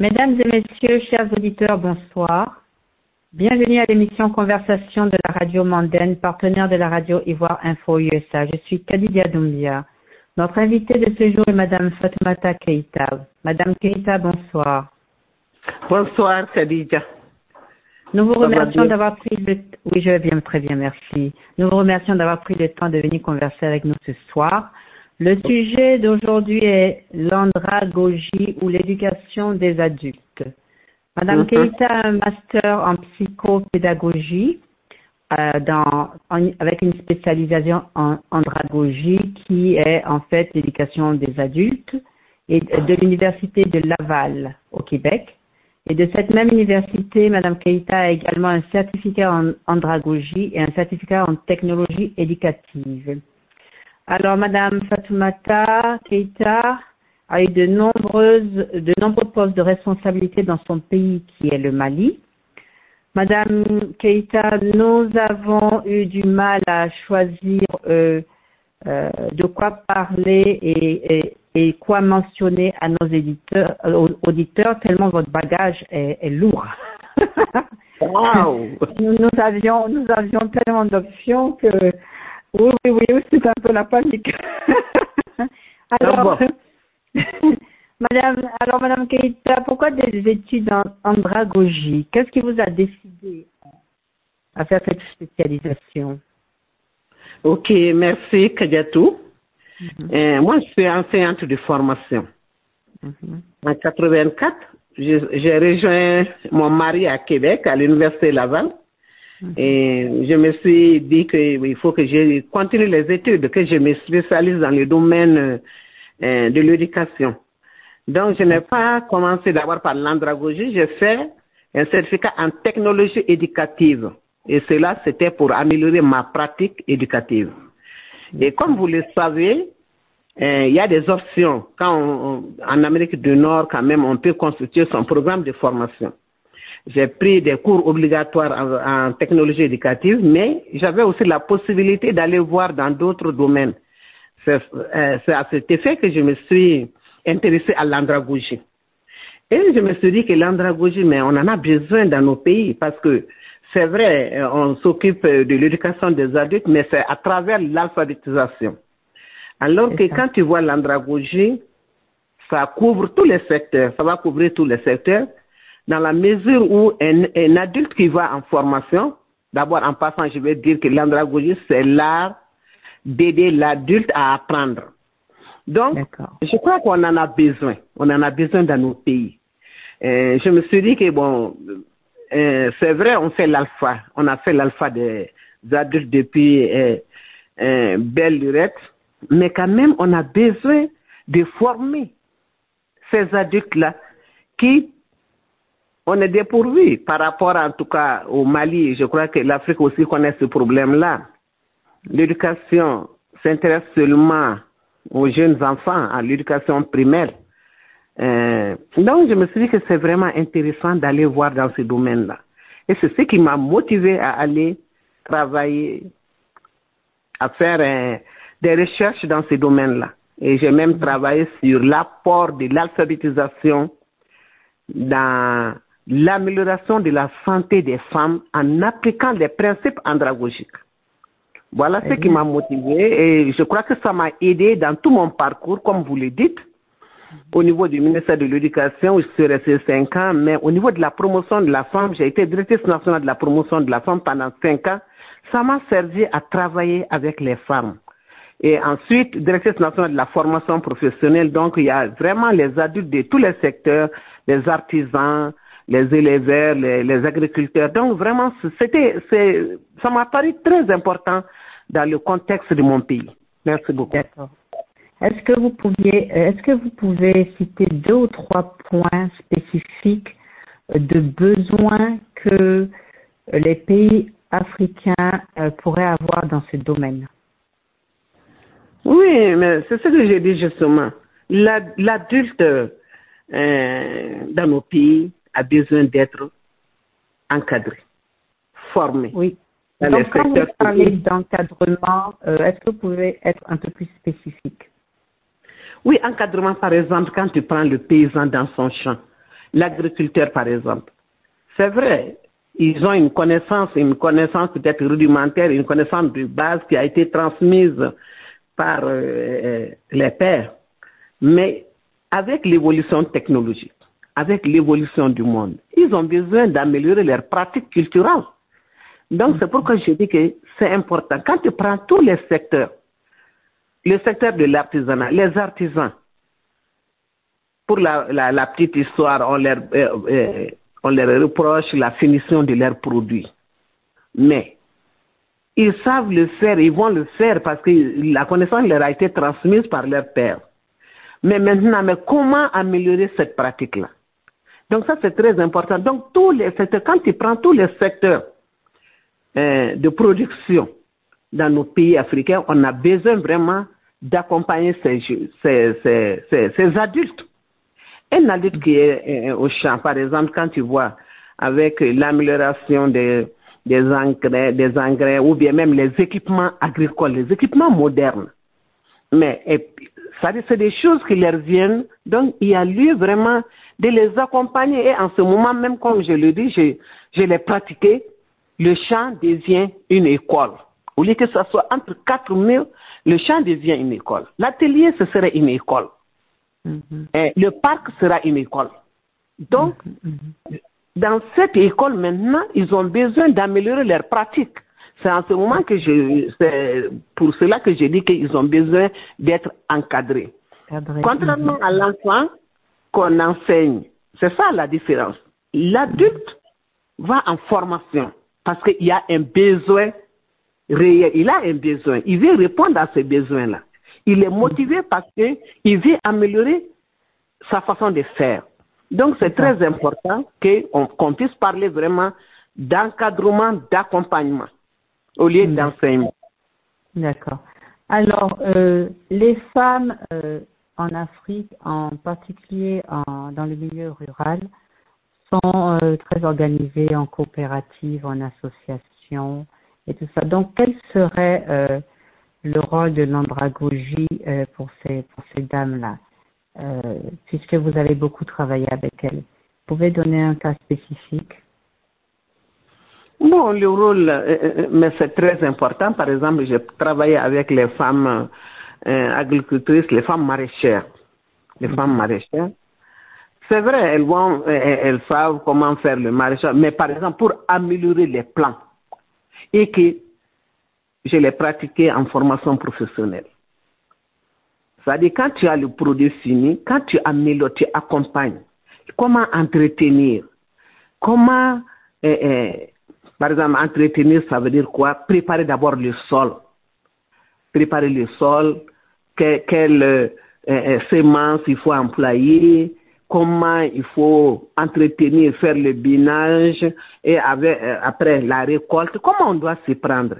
Mesdames et messieurs, chers auditeurs, bonsoir. Bienvenue à l'émission Conversation de la radio Mandaine, partenaire de la radio Ivoire Info USA. Je suis Kadidia Doumbia. Notre invitée de ce jour est Madame Fatoumata Keita. Madame Keita, bonsoir. Bonsoir Kadidia. Nous vous remercions d'avoir pris le oui, je vais bien, très bien, merci. Nous vous remercions d'avoir pris le temps de venir converser avec nous ce soir. Le sujet d'aujourd'hui est l'andragogie ou l'éducation des adultes. Madame Mhm. Keita a un master en psychopédagogie euh, dans, en- avec une spécialisation en andragogie qui est en fait l'éducation des adultes et de l'université de Laval au Québec. Et de cette même université, Madame Keita a également un certificat en andragogie et un certificat en technologie éducative. Alors, Madame Fatoumata Keita a eu de nombreuses, de nombreux postes de responsabilité dans son pays qui est le Mali. Madame Keita, nous avons eu du mal à choisir euh, euh, de quoi parler et, et, et quoi mentionner à nos éditeurs, euh, auditeurs, tellement votre bagage est, est lourd. Wow. nous, nous avions, nous avions tellement d'options que oui, oui, oui, oui, c'est un peu la panique. alors, Madame, alors Madame Keita, pourquoi des études en andragogie Qu'est-ce qui vous a décidé à faire cette spécialisation? Ok, merci Kadiatou. Euh, moi, je suis enseignante de formation. Mhm. En 84, je- j'ai rejoint mon mari à Québec, à l'Université Laval. Et je me suis dit qu'il faut que je continue les études, que je me spécialise dans le domaine euh, de l'éducation. Donc, je n'ai pas commencé d'abord par l'andragogie, j'ai fait un certificat en technologie éducative. Et cela, c'était pour améliorer ma pratique éducative. Et comme vous le savez, euh, il y a des options. Quand en Amérique du Nord, quand même, on peut constituer son programme de formation. J'ai pris des cours obligatoires en, en technologie éducative, mais j'avais aussi la possibilité d'aller voir dans d'autres domaines. C'est euh, à cet effet que je me suis intéressée à l'andragogie. Et je me suis dit que l'andragogie, mais on en a besoin dans nos pays parce que c'est vrai, euh, on s'occupe de l'éducation des adultes, mais c'est à travers l'alphabétisation. Alors que quand tu vois l'andragogie, ça couvre tous les secteurs, ça va couvrir tous les secteurs, dans la mesure où un, un adulte qui va en formation, d'abord en passant, je vais dire que l'andragogie, c'est l'art d'aider l'adulte à apprendre. Donc, je crois qu'on en a besoin. On en a besoin dans nos pays. Euh, je me suis dit que, bon, euh, c'est vrai, on fait l'alpha. On a fait l'alpha des adultes depuis euh, euh, belle lurette. Mais quand même, on a besoin de former ces adultes-là qui, on est dépourvu par rapport en tout cas au Mali. Je crois que l'Afrique aussi connaît ce problème-là. L'éducation s'intéresse seulement aux jeunes enfants, à l'éducation primaire. Euh, donc, je me suis dit que c'est vraiment intéressant d'aller voir dans ce domaine-là. Et c'est ce qui m'a motivé à aller travailler, à faire euh, des recherches dans ce domaine-là. Et j'ai même travaillé sur l'apport de l'alphabétisation dans l'amélioration de la santé des femmes en appliquant les principes andragogiques. Voilà ce qui bien. m'a motivé et je crois que ça m'a aidé dans tout mon parcours, comme vous le dites. Au niveau du ministère de l'Éducation, où je suis resté cinq ans, mais au niveau de la promotion de la femme, j'ai été directrice nationale de la promotion de la femme pendant cinq ans. Ça m'a servi à travailler avec les femmes. Et ensuite, directrice nationale de la formation professionnelle, donc il y a vraiment les adultes de tous les secteurs, les artisans, les éleveurs, les, les agriculteurs. Donc vraiment, c'était, ça m'a paru très important dans le contexte de mon pays. Merci beaucoup. D'accord. Est-ce que vous pouviez, est-ce que vous pouvez citer deux ou trois points spécifiques de besoins que les pays africains euh, pourraient avoir dans ce domaine? Oui, mais c'est ce que j'ai dit justement. La- L'adulte euh, dans nos pays a besoin d'être encadré, formé. Oui. Dans Donc, quand vous parlez d'encadrement, euh, est-ce que vous pouvez être un peu plus spécifique? Oui, encadrement, par exemple, quand tu prends le paysan dans son champ, l'agriculteur, par exemple. C'est vrai, ils ont une connaissance, une connaissance peut-être rudimentaire, une connaissance de base qui a été transmise par euh, les pères. Mais avec l'évolution technologique, avec l'évolution du monde, ils ont besoin d'améliorer leurs pratiques culturelles. Donc, c'est pourquoi je dis que c'est important. Quand tu prends tous les secteurs, le secteur de l'artisanat, les artisans, pour la, petite histoire, on leur, euh, euh, on reproche la finition de leurs produits. Mais ils savent le faire, ils vont le faire parce que la connaissance leur a été transmise par leur père. Mais maintenant, mais comment améliorer cette pratique-là? Donc ça, c'est très important. Donc tous les secteurs, quand tu prends tous les secteurs euh, de production dans nos pays africains, on a besoin vraiment d'accompagner ces, ces, ces, adultes. Un adulte qui est au champ, par exemple, quand tu vois avec l'amélioration des, des engrais, des engrais ou bien même les équipements agricoles, les équipements modernes. Mais ça, c'est des choses qui leur viennent. Donc, il y a lieu vraiment de les accompagner. Et en ce moment, même comme je le dis, je, je l'ai pratiqué, le champ devient une école. Au lieu que ce soit entre quatre murs, le champ devient une école. L'atelier, ce serait une école. Mm-hmm. Et le parc sera une école. Donc, mm-hmm. dans cette école maintenant, ils ont besoin d'améliorer leurs pratiques. C'est en ce moment que je, c'est pour cela que je dis qu'ils ont besoin d'être encadrés. Contrairement à l'enfant qu'on enseigne, c'est ça la différence. L'adulte va en formation parce qu'il y a un besoin réel, il a un besoin, il veut répondre à ces besoins-là. Il est motivé parce qu'il veut améliorer sa façon de faire. Donc c'est très important qu'on puisse parler vraiment d'encadrement, d'accompagnement au lieu d'enseignement. D'accord. Alors, euh, les femmes euh, en Afrique, en particulier dans le milieu rural, sont euh, très organisées en coopérative, en association et tout ça. Donc, quel serait le rôle de l'andragogie pour ces, pour ces dames-là, puisque vous avez beaucoup travaillé avec elles Vous pouvez donner un cas spécifique? Bon, le rôle, euh, euh, mais c'est très important. Par exemple, j'ai travaillé avec les femmes euh, agricultrices, les femmes maraîchères. Les mm-hmm. femmes maraîchères. C'est vrai, elles, vont, elles savent comment faire le maraîchage, mais par exemple, pour améliorer les plants, et que je l'ai pratiqué en formation professionnelle. C'est-à-dire, quand tu as le produit fini, quand tu améliores, tu accompagnes, comment entretenir, comment par exemple, entretenir, ça veut dire quoi? Préparer d'abord le sol. Préparer le sol, quelles euh, euh, semences il faut employer, comment il faut entretenir, faire le binage, et avec, euh, après la récolte, comment on doit s'y prendre?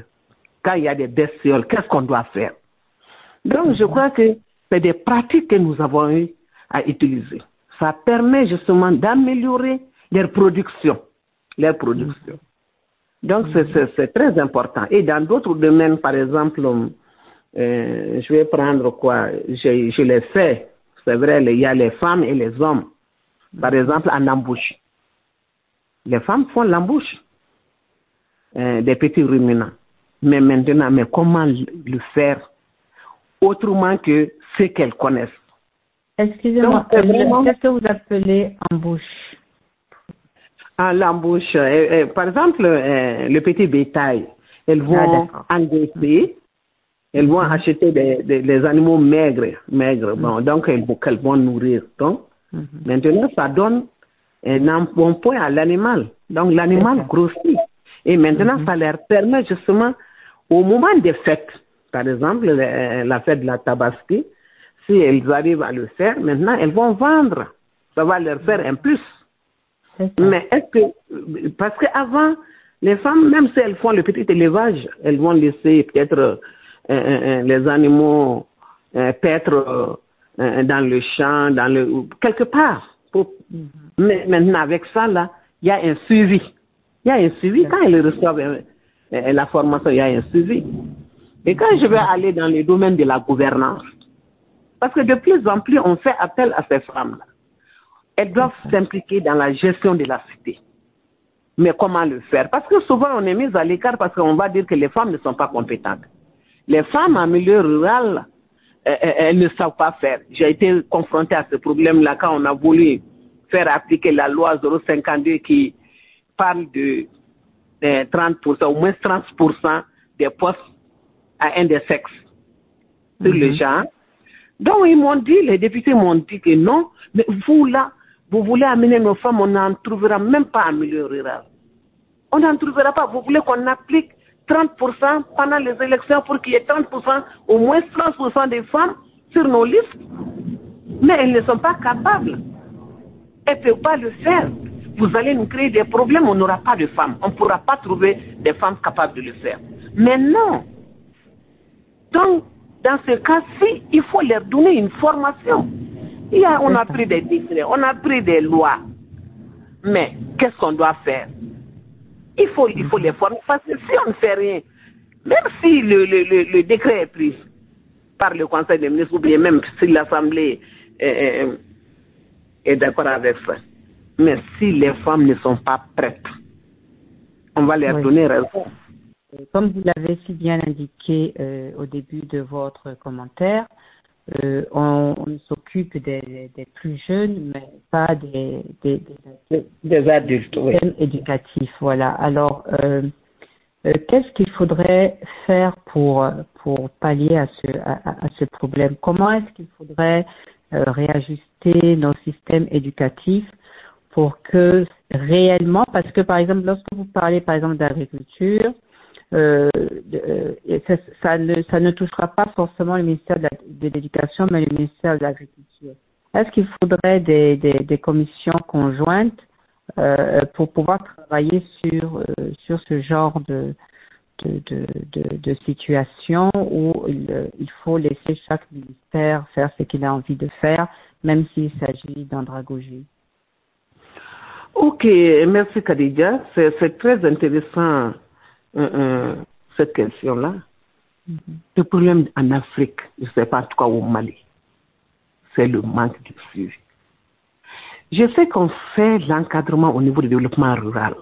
Quand il y a des bestioles, qu'est-ce qu'on doit faire? Donc, je crois que c'est des pratiques que nous avons eu à utiliser. Ça permet justement d'améliorer leur production. Leur production. Donc, c'est très important. Et dans d'autres domaines, par exemple, euh, je vais prendre quoi? Je, je l'ai fait. C'est vrai, il y a les femmes et les hommes. Par exemple, en embouche. Les femmes font l'embouche euh, des petits ruminants. Mais maintenant, mais comment le faire autrement que ce qu'elles connaissent? Excusez-moi, qu'est-ce que vous appelez embouche à l'embauche. par exemple, euh, le petit bétail, elles vont ah, engraisser, elles vont mhm. acheter des, animaux maigres, maigres. Bon, mhm. donc elles, elles, vont nourrir. Donc, mhm. maintenant, ça donne un bon point à l'animal. Donc, l'animal grossit. Et maintenant, ça leur permet justement, au moment des fêtes, par exemple, la fête de la Tabaski, si elles arrivent à le faire, maintenant, elles vont vendre. Ça va leur faire un plus. Mais est-ce que, parce qu'avant, les femmes, même si elles font le petit élevage, elles vont laisser peut-être euh, euh, euh, les animaux paître dans le champ, dans le, quelque part. mais maintenant, avec ça, là, il y a un suivi. Il y a un suivi. Quand elles reçoivent la formation, il y a un suivi. Et quand je vais aller dans le domaine de la gouvernance, parce que de plus en plus, on fait appel à ces femmes-là elles doivent s'impliquer dans la gestion de la cité. Mais comment le faire? Parce que souvent on est mis à l'écart parce qu'on va dire que les femmes ne sont pas compétentes. Les femmes en milieu rural, euh, euh, elles ne savent pas faire. J'ai été confronté à ce problème-là quand on a voulu faire appliquer la loi 052 qui parle de 30%, au moins 30% des postes à un des sexes sur le mhm. genre. Donc ils m'ont dit, les députés m'ont dit que non, mais vous là, vous voulez amener nos femmes, on n'en trouvera même pas en milieu rural. On n'en trouvera pas. Vous voulez qu'on applique 30% pendant les élections pour qu'il y ait 30%, au moins 30% des femmes sur nos listes? Mais elles ne sont pas capables. Elles ne peuvent pas le faire. Vous allez nous créer des problèmes, on n'aura pas de femmes. On ne pourra pas trouver des femmes capables de le faire. Mais non. Donc, dans ce cas-ci, il faut leur donner une formation. Il on a pris des décrets, on a pris des lois. Mais qu'est-ce qu'on doit faire? Il faut, il faut les former. Parce que si on ne fait rien, même si le, le, le, décret est pris par le Conseil des ministres, ou bien même si l'Assemblée est, est d'accord avec ça, mais si les femmes ne sont pas prêtes, on va leur donner raison. Comme vous l'avez si bien indiqué euh, au début de votre commentaire, euh, on, s'occupe des, des, plus jeunes, mais pas des, des, des adultes oui. éducatifs. Voilà. Alors, euh, euh, qu'est-ce qu'il faudrait faire pour, pour pallier à ce, à, à ce problème? Comment est-ce qu'il faudrait réajuster nos systèmes éducatifs pour que réellement, parce que par exemple, lorsque vous parlez par exemple d'agriculture, euh, euh ça, ne, touchera pas forcément le ministère de l'Éducation, mais le ministère de l'Agriculture. Est-ce qu'il faudrait des, commissions conjointes euh, pour pouvoir travailler sur, ce genre de, situation où il, il, faut laisser chaque ministère faire ce qu'il a envie de faire, même s'il s'agit d'andragogie? Ok, merci Khadija. C'est très intéressant cette question-là. Mm-hmm. Le problème en Afrique, je ne sais pas, en tout cas au Mali, c'est le manque de suivi. Je sais qu'on fait l'encadrement au niveau du développement rural,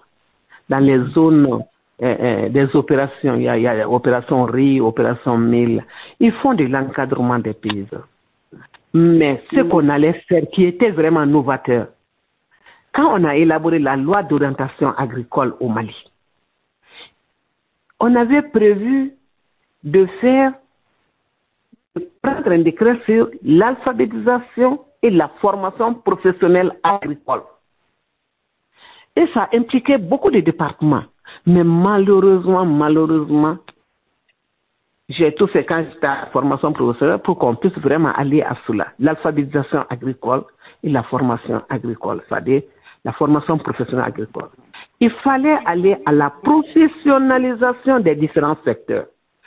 dans les zones euh, euh, des opérations, il y, a, il y a opération riz, opération mille, ils font de l'encadrement des paysans. Mais ce mm-hmm. qu'on allait faire, qui était vraiment novateur, quand on a élaboré la loi d'orientation agricole au Mali, on avait prévu de faire, de prendre un décret sur l'alphabétisation et la formation professionnelle agricole. Et ça impliquait beaucoup de départements. Mais malheureusement, malheureusement, j'ai tout fait quand j'étais à la formation professionnelle pour qu'on puisse vraiment aller à cela. L'alphabétisation agricole et la formation agricole, c'est-à-dire la formation professionnelle agricole. Il fallait aller à la professionnalisation des différents secteurs.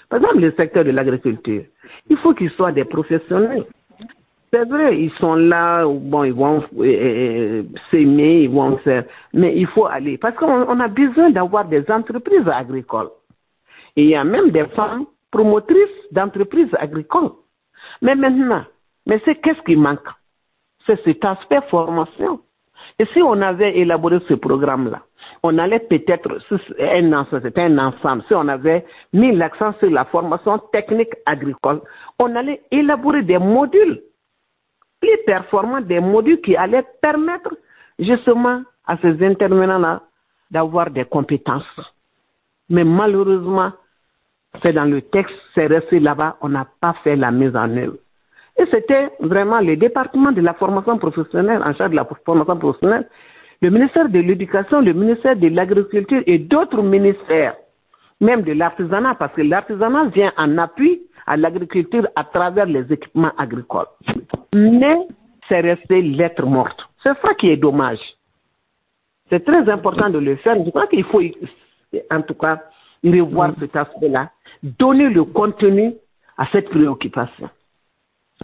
Par exemple, le secteur de l'agriculture. Il faut qu'ils soient des professionnels. C'est vrai, ils sont là, bon, ils vont euh, euh, s'aimer, ils vont faire, mais il faut aller. Parce qu'on a besoin d'avoir des entreprises agricoles. Il y a même des femmes promotrices d'entreprises agricoles. Mais maintenant, mais c'est qu'est-ce qui manque? C'est cet aspect formation. Et si on avait élaboré ce programme-là, on allait peut-être, un un ensemble, si on avait mis l'accent sur la formation technique agricole, on allait élaborer des modules plus performants, des modules qui allaient permettre justement à ces intervenants-là d'avoir des compétences. Mais malheureusement, c'est dans le texte, c'est resté là-bas, on n'a pas fait la mise en œuvre. Et c'était vraiment le département de la formation professionnelle, en charge de la formation professionnelle, le ministère de l'Éducation, le ministère de l'Agriculture et d'autres ministères, même de l'artisanat, parce que l'artisanat vient en appui à l'agriculture à travers les équipements agricoles. Mais c'est resté lettre morte. C'est ça qui est dommage. C'est très important de le faire. Je crois qu'il faut, en tout cas, revoir cet aspect-là, donner le contenu à cette préoccupation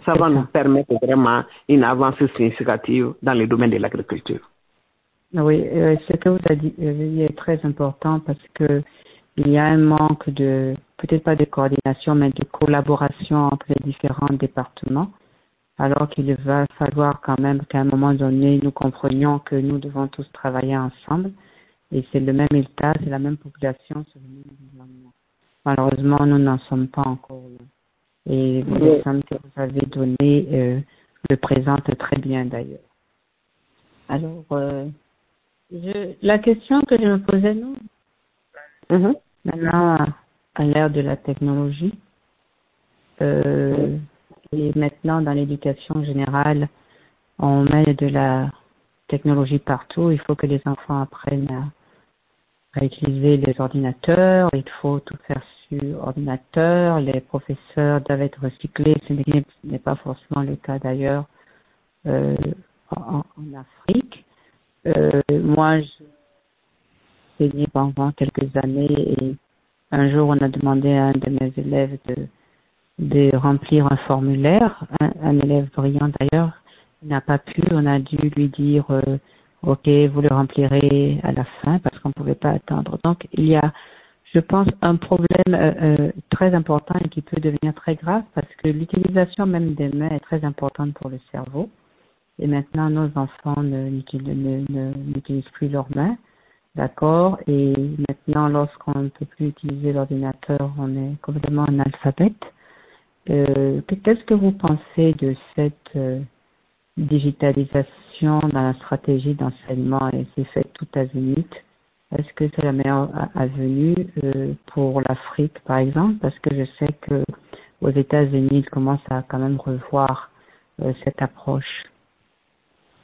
ça va nous permettre vraiment une avancée significative dans le domaine de l'agriculture. Oui, euh, ce que vous avez dit euh, est très important parce que il y a un manque de, peut-être pas de coordination, mais de collaboration entre les différents départements. alors qu'il va falloir quand même qu'à un moment donné, nous comprenions que nous devons tous travailler ensemble. Et c'est le même état, c'est la même population, le même. Malheureusement, nous n'en sommes pas encore là. Et les sommes que vous avez données euh, le présentent très bien d'ailleurs. Alors, euh, je, la question que je me posais, nous, Mhm. maintenant, à l'ère de la technologie, euh, et maintenant dans l'éducation générale, on met de la technologie partout. Il faut que les enfants apprennent à, utiliser les ordinateurs. Il faut tout faire sur ordinateur. Les professeurs doivent être recyclés. Ce n'est- pas forcément le cas d'ailleurs euh, en, Afrique. Euh, moi, je enseigné pendant quelques années et un jour on a demandé à un de mes élèves de, remplir un formulaire, un, un élève brillant d'ailleurs, il n'a pas pu, on a dû lui dire euh, ok vous le remplirez à la fin qu'on ne pouvait pas attendre. Donc il y a je pense un problème euh, euh, très important et qui peut devenir très grave parce que l'utilisation même des mains est très importante pour le cerveau. Et maintenant, nos enfants n'utilisent plus leurs mains. D'accord Et maintenant, lorsqu'on ne peut plus utiliser l'ordinateur, on est complètement analphabète. Euh, que- Qu'est-ce que vous pensez de cette euh, digitalisation dans la stratégie d'enseignement et c'est fait tout azimut Est-ce que c'est la meilleure avenue euh, pour l'Afrique, par exemple? Parce que je sais que aux États-Unis, ils commencent à quand même revoir euh, cette approche.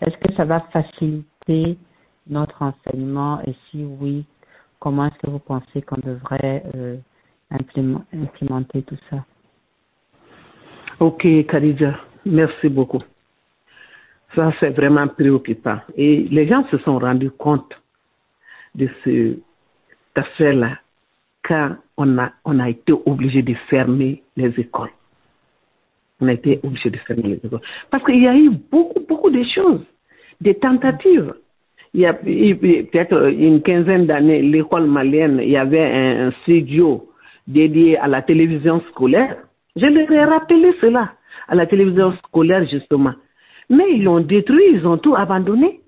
Est-ce que ça va faciliter notre enseignement? Et si oui, comment est-ce que vous pensez qu'on devrait euh, implément- implémenter tout ça? Ok, Khadija, merci beaucoup. Ça, c'est vraiment préoccupant. Et les gens se sont rendus compte de ce affaire-là quand on a, on a été obligé de fermer les écoles. On a été obligé de fermer les écoles. Parce qu'il y a eu beaucoup, beaucoup de choses, des tentatives. Il y a eu peut-être une quinzaine d'années, l'école malienne, il y avait un, un studio dédié à la télévision scolaire. Je leur ai rappelé cela, à la télévision scolaire justement. Mais ils l'ont détruit, ils ont tout abandonné.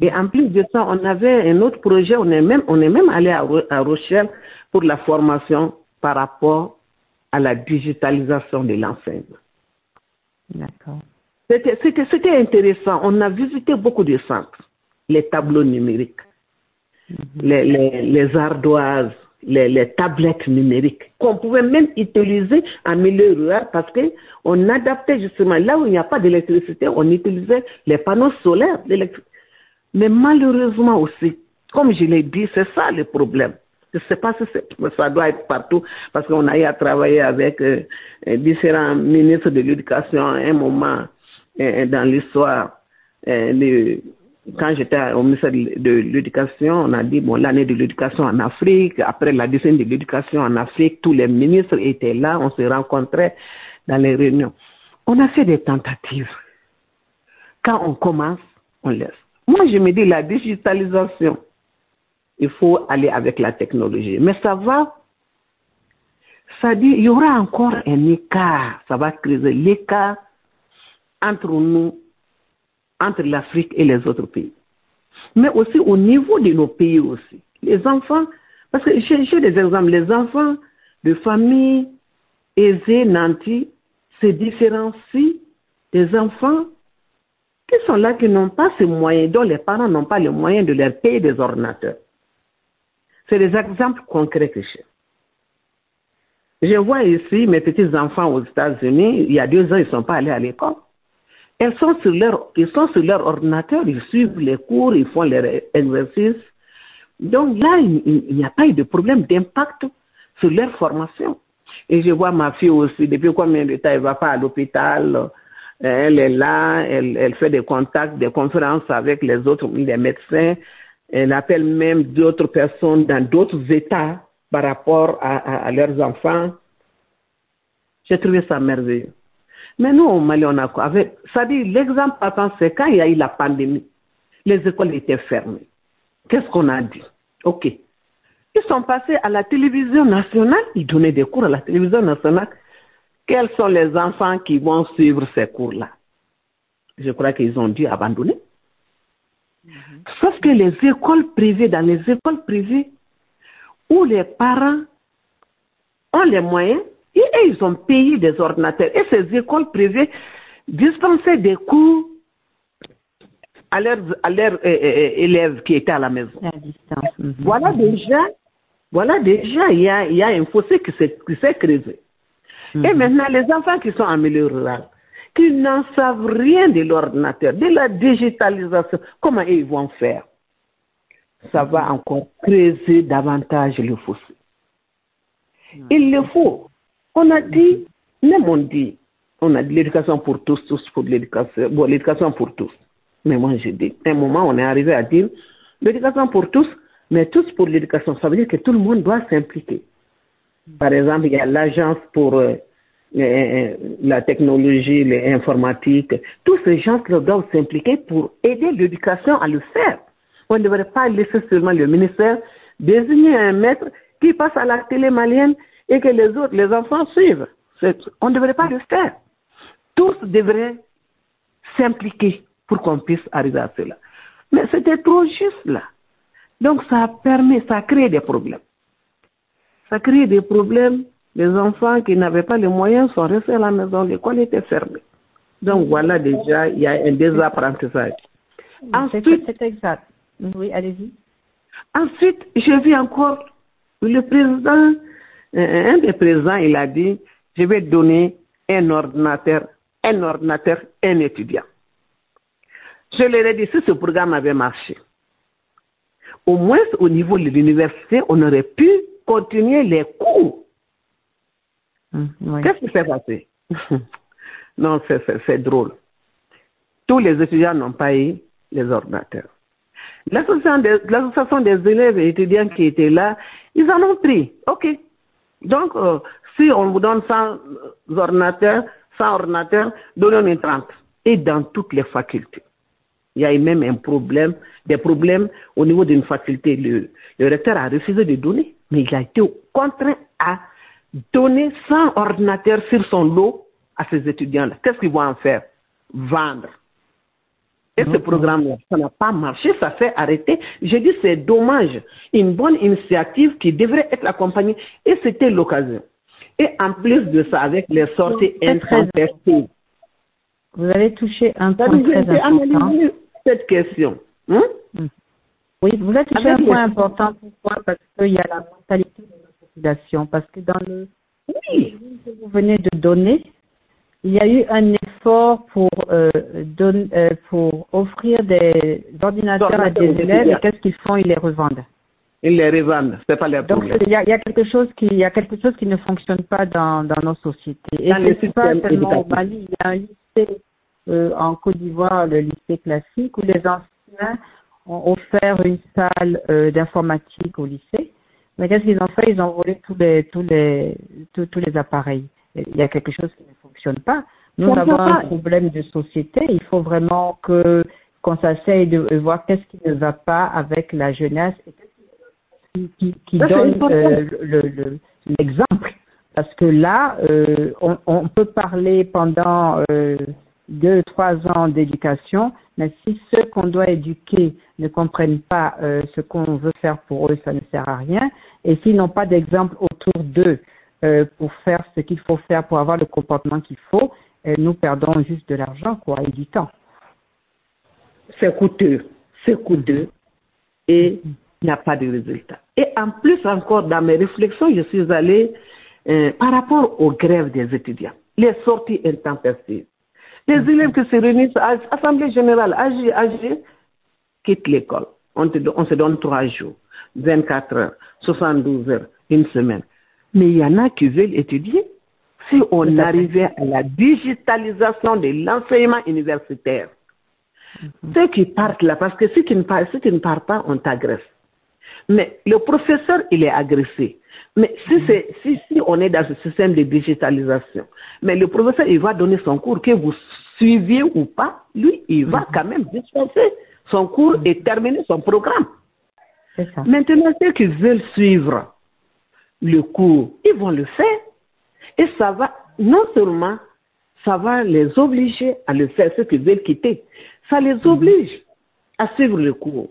Et en plus de ça, on avait un autre projet, on est même, on est même allé à, Ro- à Rochelle pour la formation par rapport à la digitalisation de l'enseignement. D'accord. C'était, intéressant. On a visité beaucoup de centres, les tableaux numériques, les, les, les ardoises, les, les tablettes numériques, qu'on pouvait même utiliser en milieu rural parce que on adaptait justement là où il n'y a pas d'électricité, on utilisait les panneaux solaires. Mais malheureusement aussi, comme je l'ai dit, c'est ça le problème. Je ne sais pas si ça doit être partout, parce qu'on a eu à travailler avec euh, euh, différents ministres de l'éducation à un moment euh, dans l'histoire. quand j'étais au ministère de l'éducation, on a dit, bon, l'année de l'éducation en Afrique, après la décennie de l'éducation en Afrique, tous les ministres étaient là, on se rencontrait dans les réunions. On a fait des tentatives. Quand on commence, on laisse. Moi, je me dis, la digitalisation, il faut aller avec la technologie. Mais ça va, ça dit, il y aura encore un écart, ça va creuser l'écart entre nous, entre l'Afrique et les autres pays. Mais aussi au niveau de nos pays aussi. Les enfants, parce que j'ai des exemples, les enfants de familles aisées, nantis, se différencient des enfants qui sont là, qui n'ont pas ces moyens, dont les parents n'ont pas les moyens de leur payer des ordinateurs. C'est des exemples concrets que j'ai. Je vois ici mes petits-enfants aux États-Unis, il y a deux ans, ils ne sont pas allés à l'école. Ils sont, sur leur, sont sur leur ordinateur, ils suivent les cours, ils font leurs exercices. Donc là, il il n'y a pas eu de problème d'impact sur leur formation. Et je vois ma fille aussi, depuis combien de temps elle ne va pas à l'hôpital, elle est là, elle, fait des contacts, des conférences avec les autres, les médecins, elle appelle même d'autres personnes dans d'autres États par rapport à, leurs enfants. J'ai trouvé ça merveilleux. Mais nous, au Mali, on a quoi Ça dit, l'exemple partant, c'est quand il y a eu la pandémie, les écoles étaient fermées. Qu'est-ce qu'on a dit? Ok. Ils sont passés à la télévision nationale, ils donnaient des cours à la télévision nationale. Quels sont les enfants qui vont suivre ces cours-là? Je crois qu'ils ont dû abandonner. Sauf que les écoles privées, dans les écoles privées, où les parents ont les moyens, et, ils ont payé des ordinateurs. Et ces écoles privées dispensaient des cours à leurs, à leurs euh, euh, élèves qui étaient à la maison. Mhm. Voilà déjà, voilà déjà, il y a, y a un fossé qui s'est, qui Mhm. Et maintenant, les enfants qui sont en milieu rural, qui n'en savent rien de l'ordinateur, de la digitalisation, comment ils vont faire? Ça va encore creuser davantage le fossé. Il le faut. On a dit, même on dit, on a dit l'éducation pour tous, tous pour l'éducation, bon, l'éducation pour tous. Mais moi, j'ai dit, à un moment, on est arrivé à dire l'éducation pour tous, mais tous pour l'éducation. Ça veut dire que tout le monde doit s'impliquer. Par exemple, il y a l'agence pour euh, euh, la technologie, l'informatique. Tous ces gens doivent s'impliquer pour aider l'éducation à le faire. On ne devrait pas laisser seulement le ministère désigner un maître qui passe à la télé malienne et que les autres, les enfants suivent. On ne devrait pas le faire. Tous devraient s'impliquer pour qu'on puisse arriver à cela. Mais c'était trop juste là. Donc ça permet, ça crée des problèmes. Ça crée des problèmes. Les enfants qui n'avaient pas les moyens sont restés à la maison, l'école était fermée. Donc voilà déjà, il y a un désapprentissage. Ensuite, c'est exact. Oui, allez-y. Ensuite, j'ai vu encore le président, euh, un des présidents, il a dit, je vais donner un ordinateur, un ordinateur, un étudiant. Je leur ai dit, si ce programme avait marché, au moins au niveau de l'université, on aurait pu continuer les cours. Oui. Qu'est-ce qui s'est passé? Non, c'est- drôle. Tous les étudiants n'ont pas eu les ordinateurs. L'association des, élèves et étudiants qui étaient là, ils en ont pris. OK. Donc, euh, si on vous donne 100 ordinateurs, 100 ordinateurs, donnez-nous une 30. Et dans toutes les facultés. Il y a eu même un problème, des problèmes au niveau d'une faculté. Le, le recteur a refusé de donner, mais il a été contraint à donner 100 ordinateurs sur son lot à ces étudiants-là. Qu'est-ce qu'ils vont en faire? Vendre. Et ce programme-là, ça n'a pas marché, ça fait arrêter. Je dis c'est dommage. Une bonne initiative qui devrait être accompagnée. Et c'était l'occasion. Et en plus de ça, avec les sorties intempestives. Vous avez touché un point très important. cette question. Hein? Oui, vous avez touché un Avec point important. Pourquoi Parce qu'il y a la mentalité de la population. Parce que dans le Oui. que vous venez de donner, il y a eu un effort pour, euh, don- euh, pour offrir des ordinateurs à des élèves et qu'est-ce qu'ils font? Ils les revendent. Ils les revendent. C'est pas leur Donc il y a, il y a quelque chose qui il y a quelque chose qui ne fonctionne pas dans, dans nos sociétés. Et c'est pas au. Mali, il y a un lycée euh, en Côte d'Ivoire, le lycée classique, où les anciens ont offert une salle euh, d'informatique au lycée. Mais qu'est-ce qu'ils ont fait? Ils ont volé tous les tous les tous, tous les appareils. Il y a quelque chose qui ne fonctionne pas. Nous avons un problème de société. Il faut vraiment que qu'on s'asseye de de voir qu'est-ce qui ne va pas avec la jeunesse et qui, qui, qui Ça, donne euh, le- le- l'exemple. Parce que là, euh, on, on peut parler pendant euh, deux, trois ans d'éducation, mais si ceux qu'on doit éduquer ne comprennent pas euh, ce qu'on veut faire pour eux, ça ne sert à rien. Et s'ils n'ont pas d'exemple autour d'eux euh, pour faire ce qu'il faut faire pour avoir le comportement qu'il faut, euh, nous perdons juste de l'argent quoi et du temps. c'est coûteux, c'est coûteux et il n'y a pas de résultat. Et en plus encore, dans mes réflexions, je suis allée par rapport aux grèves des étudiants, les sorties intempestives. Les élèves qui se réunissent à l'Assemblée générale, agir, agir, quittent l'école. On, te don- on se donne trois jours, 24 heures, 72 heures, une semaine. Mais il y en a qui veulent étudier. Si on arrivait à la digitalisation de l'enseignement universitaire, ceux qui partent là, parce que si tu ne pars, si tu ne pars pas, on t'agresse. Mais le professeur, il est agressé. Mais si, c'est, si, si on est dans ce système de digitalisation, mais le professeur, il va donner son cours, que vous suiviez ou pas, lui, il va quand même dispenser son cours et terminer son programme. C'est ça. Maintenant, ceux qui veulent suivre le cours, ils vont le faire. Et ça va, non seulement ça va les obliger à le faire, ceux qui veulent quitter, ça les oblige à suivre le cours.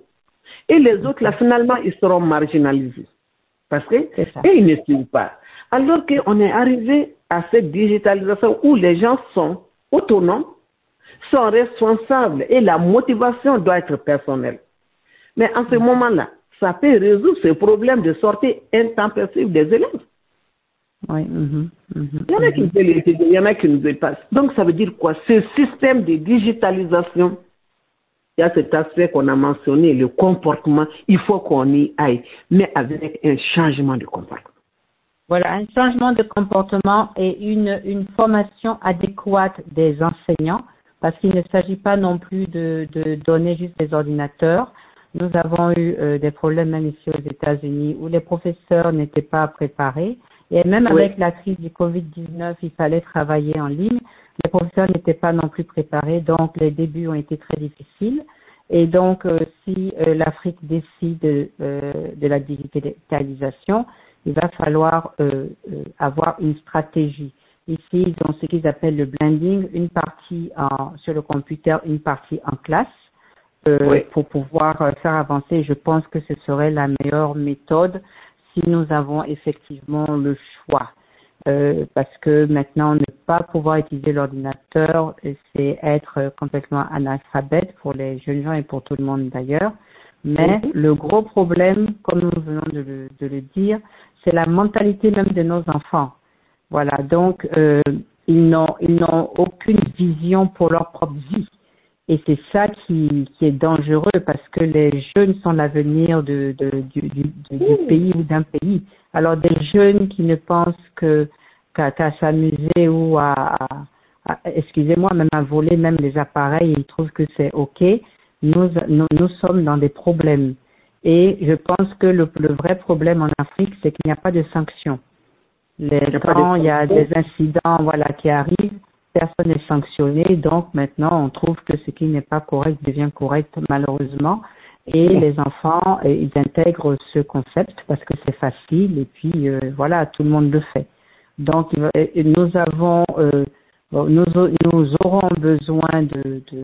Et les autres, là, finalement, ils seront marginalisés. Parce que, et ils ne suivent pas. Alors qu'on est arrivé à cette digitalisation où les gens sont autonomes, sont responsables et la motivation doit être personnelle. Mais en ce moment-là, ça peut résoudre ce problème de sortie intempestive des élèves. Oui. mhm, mhm, Il y en a qui veulent étudier, il y en a qui ne veulent pas. Donc ça veut dire quoi? Ce système de digitalisation, il y a cet aspect qu'on a mentionné, le comportement, il faut qu'on y aille, mais avec un changement de comportement. Voilà, un changement de comportement et une, une formation adéquate des enseignants, parce qu'il ne s'agit pas non plus de, donner juste des ordinateurs. Nous avons eu euh, des problèmes même ici aux États-Unis où les professeurs n'étaient pas préparés. Et même Oui. avec la crise du Covid-19, il fallait travailler en ligne. Les professeurs n'étaient pas non plus préparés, donc les débuts ont été très difficiles. Et donc, euh, si euh, l'Afrique décide euh, de la digitalisation, il va falloir avoir une stratégie. Ici, ils ont ce qu'ils appellent le blending, une partie en, sur le computer, une partie en classe, Oui. pour pouvoir faire avancer. Je pense que ce serait la meilleure méthode si nous avons effectivement le choix. Euh, parce que maintenant, ne pas pouvoir utiliser l'ordinateur, c'est être euh, complètement analphabète pour les jeunes gens et pour tout le monde d'ailleurs. Mais le gros problème, comme nous venons de le, de le dire, c'est la mentalité même de nos enfants. Voilà, donc euh, ils n'ont ils n'ont aucune vision pour leur propre vie. Et c'est ça qui, qui est dangereux parce que les jeunes sont l'avenir de, de, du, du, du- du pays ou d'un pays. Alors des jeunes qui ne pensent que qu'à s'amuser ou à, excusez-moi, même à voler même les appareils, ils trouvent que c'est ok. Nous, nous, nous sommes dans des problèmes. Et je pense que le, le vrai problème en Afrique, c'est qu'il n'y a pas de sanctions. Les, Il n'y a pas de quand il y a des incidents voilà, qui arrivent, personne n'est sanctionné. Donc maintenant, on trouve que ce qui n'est pas correct devient correct malheureusement. Et les enfants, euh, ils intègrent ce concept parce que c'est facile et puis euh, voilà, tout le monde le fait. Donc nous avons, euh, nous, nous aurons besoin de, de,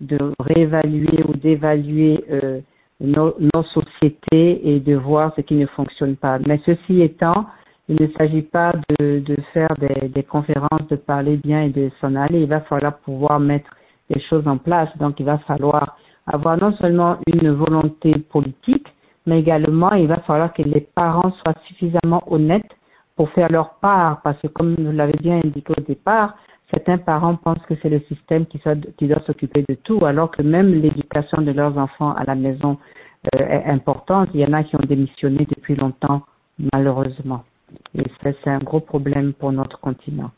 de réévaluer ou d'évaluer euh, nos, nos sociétés et de voir ce qui ne fonctionne pas. Mais ceci étant, il ne s'agit pas de, faire des, conférences, de parler bien et de s'en aller. Il va falloir pouvoir mettre les choses en place. Donc, il va falloir avoir non seulement une volonté politique, mais également il va falloir que les parents soient suffisamment honnêtes pour faire leur part. Parce que, comme vous l'avez bien indiqué au départ, certains parents pensent que c'est le système qui doit s'occuper de tout, alors que même l'éducation de leurs enfants à la maison euh, est importante. Il y en a qui ont démissionné depuis longtemps, malheureusement. Et ça, c'est un gros problème pour notre continent.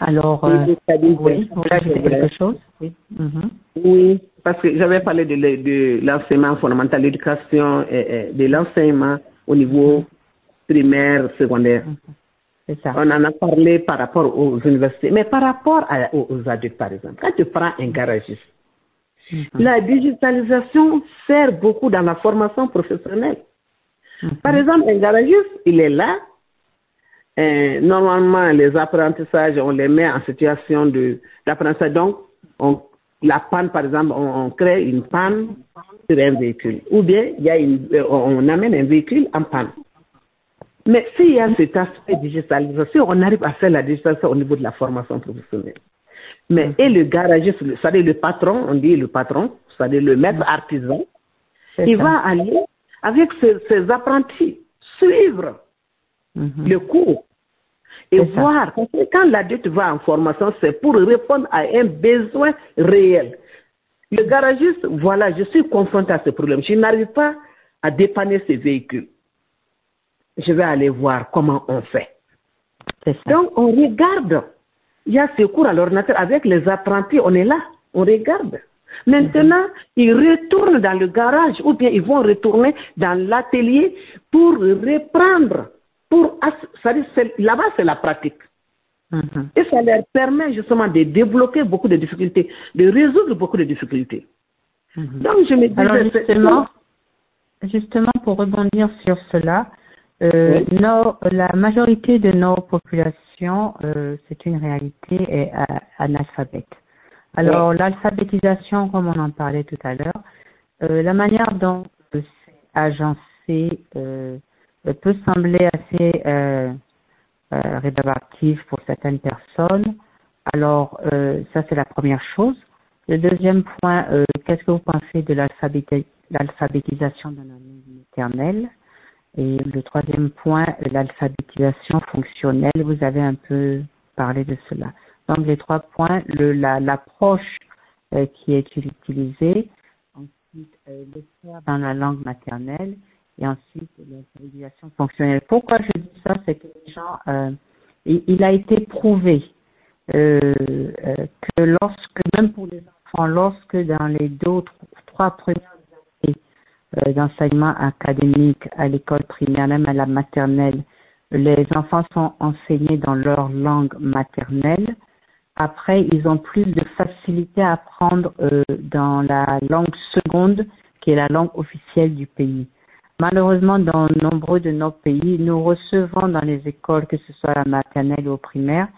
Alors, euh, oui, vous voulez ajouter quelque chose? Oui. Mhm. Oui, parce que j'avais parlé de, le- de l'enseignement fondamental, l'éducation, et, et de l'enseignement au niveau primaire, secondaire. C'est ça. On en a parlé par rapport aux universités, mais par rapport à- aux, aux adultes, par exemple. Quand tu prends un garagiste, la digitalisation sert beaucoup dans la formation professionnelle. Par exemple, un garagiste, il est là. Euh, normalement, les apprentissages, on les met en situation d'apprentissage. Donc, on, la panne, par exemple, on, on crée une panne sur un véhicule. Ou bien, il y a une, euh, on amène un véhicule en panne. Mais s'il y a cet aspect digitalisation, on arrive à faire la digitalisation au niveau de la formation professionnelle. Mais et le garagiste, c'est-à-dire le patron, on dit le patron, c'est-à-dire le maître artisan, C'est il ça. va aller avec ses, ses apprentis suivre Mhm. le cours et voir. Parce que quand l'adulte va en formation, c'est pour répondre à un besoin réel. Le garagiste, voilà, je suis confronté à ce problème. Je n'arrive pas à dépanner ces véhicules. Je vais aller voir comment on fait. Donc, on regarde. Il y a ce cours à l'ordinateur avec les apprentis, on est là, on regarde. Maintenant, ils retournent dans le garage ou bien ils vont retourner dans l'atelier pour reprendre. Pour, là-bas, c'est la pratique. Mhm. Et ça leur permet justement de débloquer beaucoup de difficultés, de résoudre beaucoup de difficultés. Mhm. Donc, je me disais, Alors justement, justement pour rebondir sur cela, Euh, nos, la majorité de nos populations, euh, c'est une réalité, est euh, analphabète. Alors, l'alphabétisation, comme on en parlait tout à l'heure, euh, la manière dont c'est agencé euh, peut sembler assez euh, euh, rébarbatif pour certaines personnes. Alors, ça, c'est la première chose. Le deuxième point, qu'est-ce que vous pensez de l'alphabéti- l'alphabétisation dans la langue maternelle Et le troisième point, l'alphabétisation fonctionnelle. Vous avez un peu parlé de cela. Donc, les trois points, le- la- l'approche euh, qui est utilisée, ensuite euh, le faire dans la langue maternelle et ensuite l'alphabétisation fonctionnelle. Pourquoi je dis ça? C'est que les gens, euh, il, il a été prouvé euh, que lorsque, même pour les enfants, lorsque dans les deux ou trois premières années d'enseignement académique à l'école primaire, même à la maternelle, les enfants sont enseignés dans leur langue maternelle. Après, ils ont plus de facilité à apprendre euh, dans la langue seconde, qui est la langue officielle du pays. Malheureusement, dans nombreux de nos pays, nous recevons dans les écoles, que ce soit à la maternelle ou au primaire,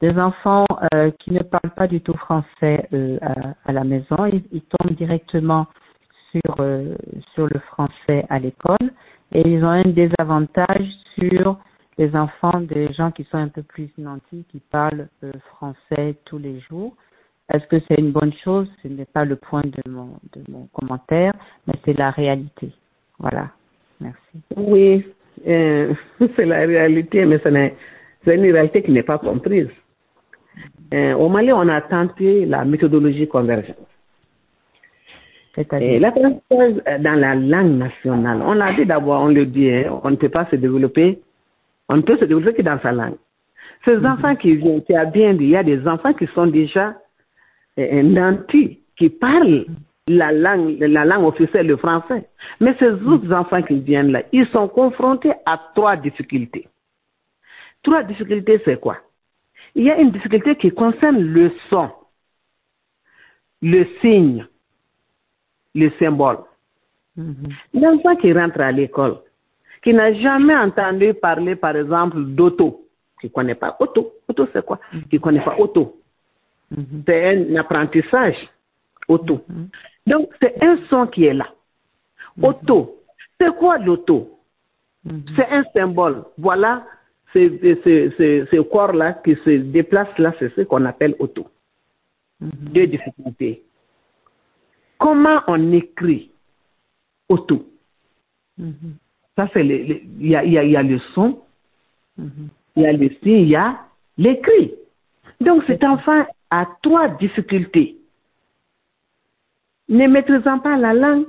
des enfants euh, qui ne parlent pas du tout français euh, à, la maison. Ils, ils tombent directement sur, euh, sur le français à l'école et ils ont un désavantage sur les enfants des gens qui sont un peu plus nantis, qui parlent euh, français tous les jours. Est-ce que c'est une bonne chose? Ce n'est pas le point de mon, de mon commentaire, mais c'est la réalité. Voilà. Merci. Oui, euh, c'est la réalité, mais c'est une réalité qui n'est pas comprise. Euh, au Mali, on a tenté la méthodologie convergente. Et l'apprentissage dans la langue nationale, on l'a dit d'abord, on le dit, hein, on ne peut pas se développer, on ne peut se développer que dans sa langue. Ces enfants qui viennent, tu as bien dit, il y a des enfants qui sont déjà euh, nantis, qui parlent la langue, la langue officielle, le français. Mais ces autres enfants qui viennent là, ils sont confrontés à trois difficultés. Trois difficultés, c'est quoi? Il y a une difficulté qui concerne le son, le signe, le symbole. Mhm. L'enfant qui rentre à l'école, qui n'a jamais entendu parler, par exemple, d'auto, qui ne connaît pas auto, auto c'est quoi? Qui ne connaît pas auto. Mhm. C'est un apprentissage auto. Mhm. Donc, c'est un son qui est là. Auto. C'est quoi l'auto? C'est un symbole. Voilà, ce, corps-là qui se déplace là, c'est ce qu'on appelle auto. Deux difficultés. Comment on écrit auto? Ça, c'est le, il y a, il y, a, il y a le son, Mhm. il y a le signe, il y a l'écrit. Donc cet enfant a trois difficultés. Ne maîtrisant pas la langue,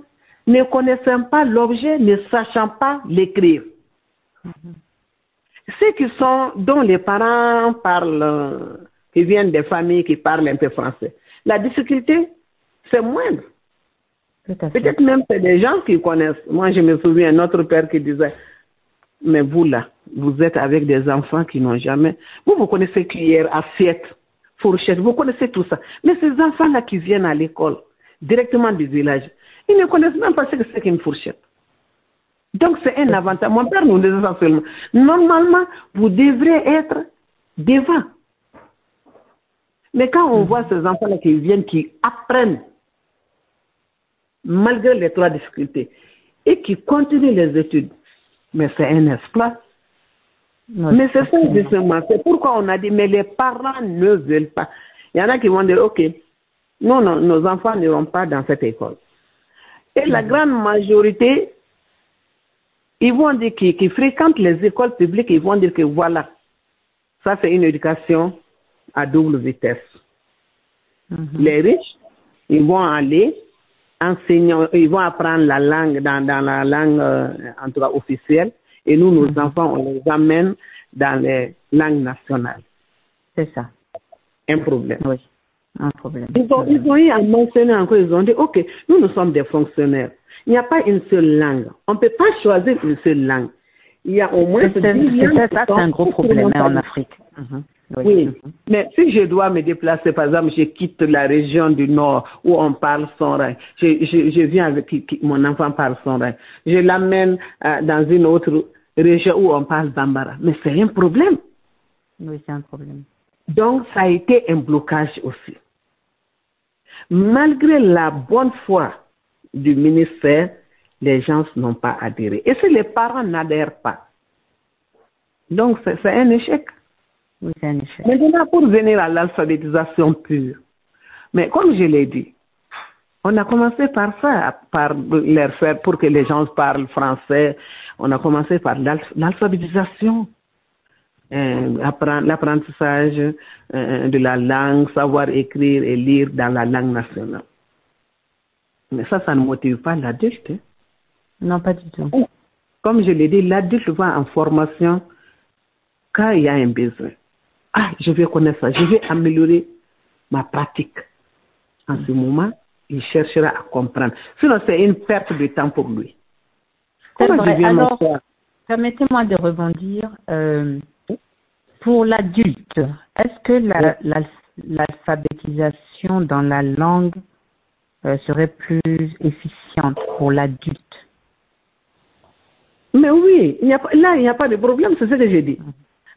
ne connaissant pas l'objet, ne sachant pas l'écrire. Ceux qui sont, dont les parents parlent, euh, qui viennent des familles qui parlent un peu français, la difficulté, c'est moindre. Peut-être même c'est des gens qui connaissent. Moi, je me souviens, notre père qui disait, mais vous là, vous êtes avec des enfants qui n'ont jamais... Vous, vous connaissez cuillère, assiette, fourchette, vous connaissez tout ça. Mais ces enfants-là qui viennent à l'école, directement du village, ils ne connaissent même pas ce que c'est qu'une fourchette. Donc c'est un avantage. Mon père nous disait ça seulement. Normalement, vous devrez être devant. Mais quand on voit ces enfants-là qui viennent, qui apprennent malgré les trois difficultés, et qui continuent les études. Mais c'est un exploit. Mais c'est ça justement. C'est pourquoi on a dit, mais les parents ne veulent pas. Il y en a qui vont dire, OK, non, non, nos enfants n'iront pas dans cette école. Et la grande majorité, ils vont dire qu'ils fréquentent les écoles publiques, ils vont dire que voilà, ça c'est une éducation à double vitesse. Mhm. Les riches, ils vont aller enseigner, ils vont apprendre la langue dans, dans la langue, euh, en tout cas officielle, et nous, nos enfants, on les amène dans les langues nationales. C'est ça. Un problème. Oui. Un problème. Ils ont, ils ont eu à mentionner encore, ils ont dit, OK, nous, nous sommes des fonctionnaires. Il n'y a pas une seule langue. On ne peut pas choisir une seule langue. Il y a au moins C'est ça, c'est un gros problème hein, en. Afrique. Mhm. Oui, Mhm. mais si je dois me déplacer, par exemple, je quitte la région du Nord où on parle son rang. Je, je, je viens avec mon enfant parle son rang. Je l'amène euh, dans une autre régions où on parle bambara. Mais c'est un problème. Oui, c'est un problème. Donc, ça a été un blocage aussi. Malgré la bonne foi du ministère, les gens n'ont pas adhéré. Et si les parents n'adhèrent pas, donc c'est un échec. Oui. Maintenant, pour venir à l'alphabétisation pure, mais comme je l'ai dit, on a commencé par ça, par leur faire pour que les gens parlent français. On a commencé par l'alphabétisation, euh, l'apprentissage euh, de la langue, savoir écrire et lire dans la langue nationale. Mais ça, ça ne motive pas l'adulte. Hein. Non, pas du tout. Comme je l'ai dit, l'adulte va en formation quand il y a un besoin. Ah, je vais connaître ça, je vais améliorer ma pratique. En ce moment, il cherchera à comprendre. Sinon, c'est une perte de temps pour lui. Alors, permettez-moi de rebondir. Euh, pour l'adulte, est-ce que l'alphabétisation dans la langue euh, serait plus efficiente pour l'adulte? Mais oui, il y a, là, il n'y a pas de problème, c'est ce que j'ai dit.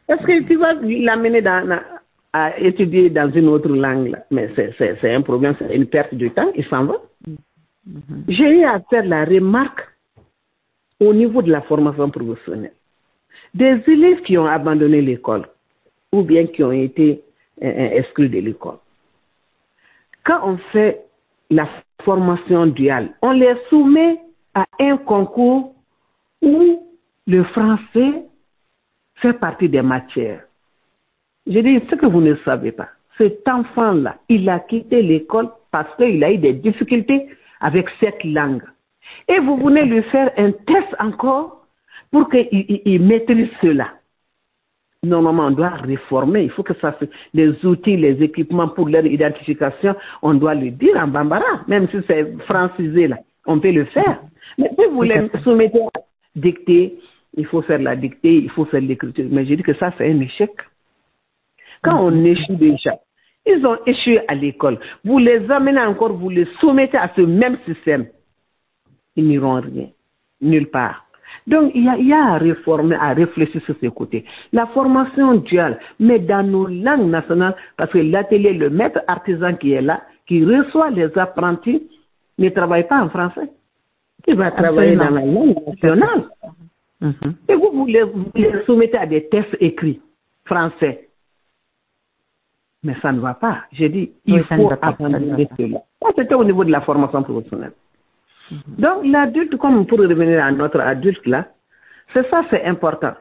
Parce que tu vas l'amener à étudier dans une autre langue, mais c'est un problème, c'est une perte de temps, il s'en va. Mm-hmm. J'ai eu à faire la remarque au niveau de la formation professionnelle. Des élèves qui ont abandonné l'école ou bien qui ont été euh, euh, exclus de l'école. Quand on fait la formation duale, on les soumet à un concours où le français fait partie des matières. Je dis ce que vous ne savez pas. Cet enfant-là, il a quitté l'école parce qu'il a eu des difficultés avec cette langue. Et vous venez lui faire un test encore pour qu'il maîtrise cela. Normalement, on doit réformer. Il faut que ça se, les outils, les équipements pour leur identification, on doit le dire en bambara, même si c'est francisé là. On peut le faire. Mais si vous les soumettez à dicter, il faut faire la dictée, il faut faire l'écriture. Mais je dis que ça, c'est un échec. Quand on échoue déjà, ils ont échoué à l'école. Vous les amenez encore, vous les soumettez à ce même système. Ils n'iront rien, nulle part. Donc, il y, a, il y, a, à réformer, à réfléchir sur ces côtés. La formation duale, mais dans nos langues nationales, parce que l'atelier, le maître artisan qui est là, qui reçoit les apprentis, ne travaille pas en français. Il va travailler dans la langue nationale. Mm-hmm. Et vous, vous les, vous les soumettez à des tests écrits français mais ça ne va pas. J'ai dit, il faut abandonner cela. C'était au niveau de la formation professionnelle. Mhm. Donc, l'adulte, comme pour revenir à notre adulte là, c'est ça, c'est important.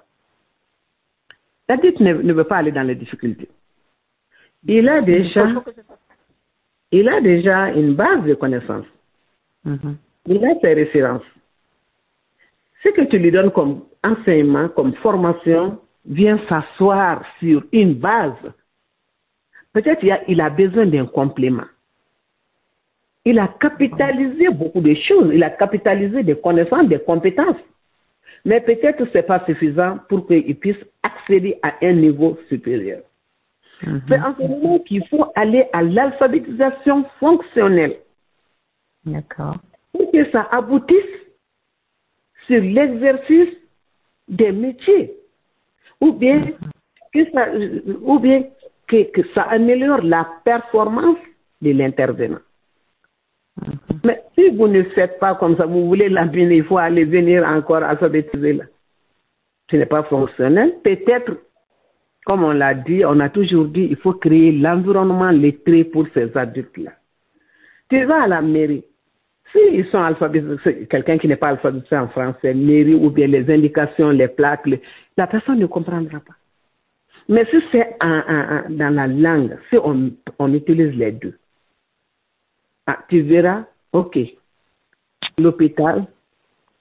L'adulte ne, ne, veut pas aller dans les difficultés. Il a déjà, il a déjà une base de connaissances. Il a ses références. Ce que tu lui donnes comme enseignement, comme formation, vient s'asseoir sur une base Peut-être il, il a besoin d'un complément. Il a capitalisé beaucoup de choses. Il a capitalisé des connaissances, des compétences. Mais peut-être ce n'est pas suffisant pour qu'il puisse accéder à un niveau supérieur. Mm-hmm. C'est en ce moment qu'il faut aller à l'alphabétisation fonctionnelle. D'accord. Pour que ça aboutisse sur l'exercice des métiers. Ou bien, que ça, ou bien que, que ça améliore la performance de l'intervenant. Mhm. Mais si vous ne faites pas comme ça, vous voulez l'amener, il faut aller venir encore alphabétiser là. Ce n'est pas fonctionnel. Peut-être, comme on l'a dit, on a toujours dit, il faut créer l'environnement lettré pour ces adultes-là. Tu vas à la mairie. S'ils sont alphabétisés, quelqu'un qui n'est pas alphabétisé en français, mairie ou bien les indications, les plaques, la personne ne comprendra pas. Mais si c'est dans la langue, si on, on utilise les deux, ah, tu verras, ok, l'hôpital,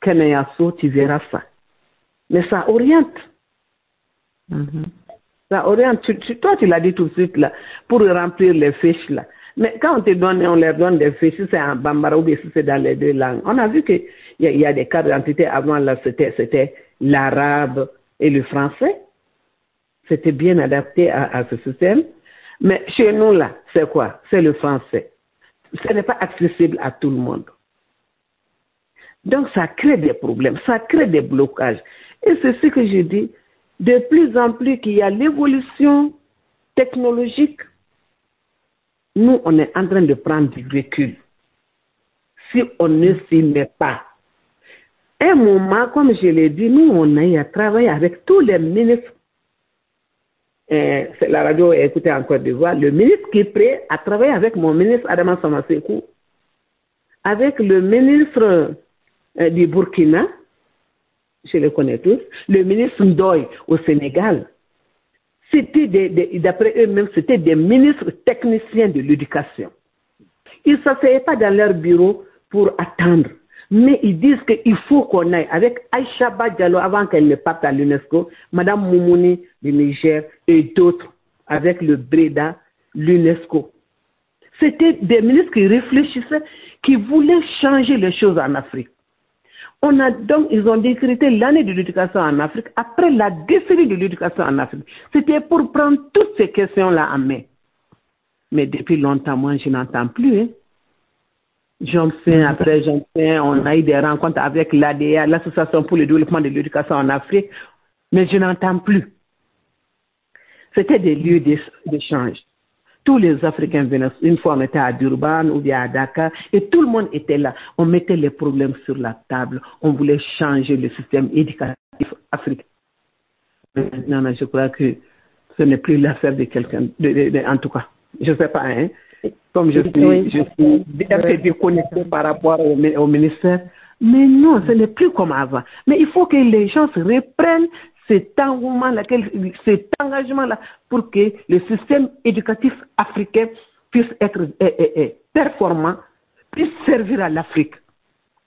Keneyaso, tu verras ça. Mais ça oriente. Mm-hmm. Ça oriente. toi, tu l'as dit tout de suite, là, pour remplir les fiches, là. Mais quand on te donne, on leur donne des fiches, si c'est en bambara ou bien si c'est dans les deux langues, on a vu qu'il y, y, a des cas d'identité avant, là, c'était l'arabe et le français c'était bien adapté à, ce système. Mais chez nous, là, c'est quoi? C'est le français. Ce n'est pas accessible à tout le monde. Donc, ça crée des problèmes, ça crée des blocages. Et c'est ce que je dis. De plus en plus qu'il y a l'évolution technologique, nous, on est en train de prendre du recul. Si on ne s'y met pas. Un moment, comme je l'ai dit, nous, on a travailler avec tous les ministres. Euh, la radio est écoutée en Côte d'Ivoire. Le ministre qui est prêt à travailler avec mon ministre Adama Samasekou, avec le ministre euh, du Burkina, je le connais tous, le ministre Ndoye au Sénégal, c'était d'après eux-mêmes, c'était des ministres techniciens de l'éducation. Ils ne s'asseyaient pas dans leur bureau pour attendre, mais ils disent qu'il faut qu'on aille avec Aïcha Diallo avant qu'elle ne parte à l'UNESCO, Madame Moumouni du Niger et d'autres avec le Breda, l'UNESCO. C'était des ministres qui réfléchissaient, qui voulaient changer les choses en Afrique. On a donc, ils ont décrété l'année de l'éducation en Afrique après la décennie de l'éducation en Afrique. C'était pour prendre toutes ces questions-là en main. Mais depuis longtemps, moi, je n'entends plus. Hein. J'en fais, après j'en fais, on a eu des rencontres avec l'ADA, l'Association pour le développement de l'éducation en Afrique, mais je n'entends plus. C'était des lieux d'échange tous les Africains venaient, une fois on était à Durban ou bien à Dakar, et tout le monde était là. On mettait les problèmes sur la table. On voulait changer le système éducatif africain. Maintenant, je crois que ce n'est plus l'affaire de quelqu'un, en tout cas. Je ne sais pas, hein. Comme je suis, je suis bien déconnecté par rapport au, au ministère. Mais non, ce n'est plus comme avant. Mais il faut que les gens se reprennent cet engouement-là, cet engagement-là, pour que le système éducatif africain puisse être performant, puisse servir à l'Afrique.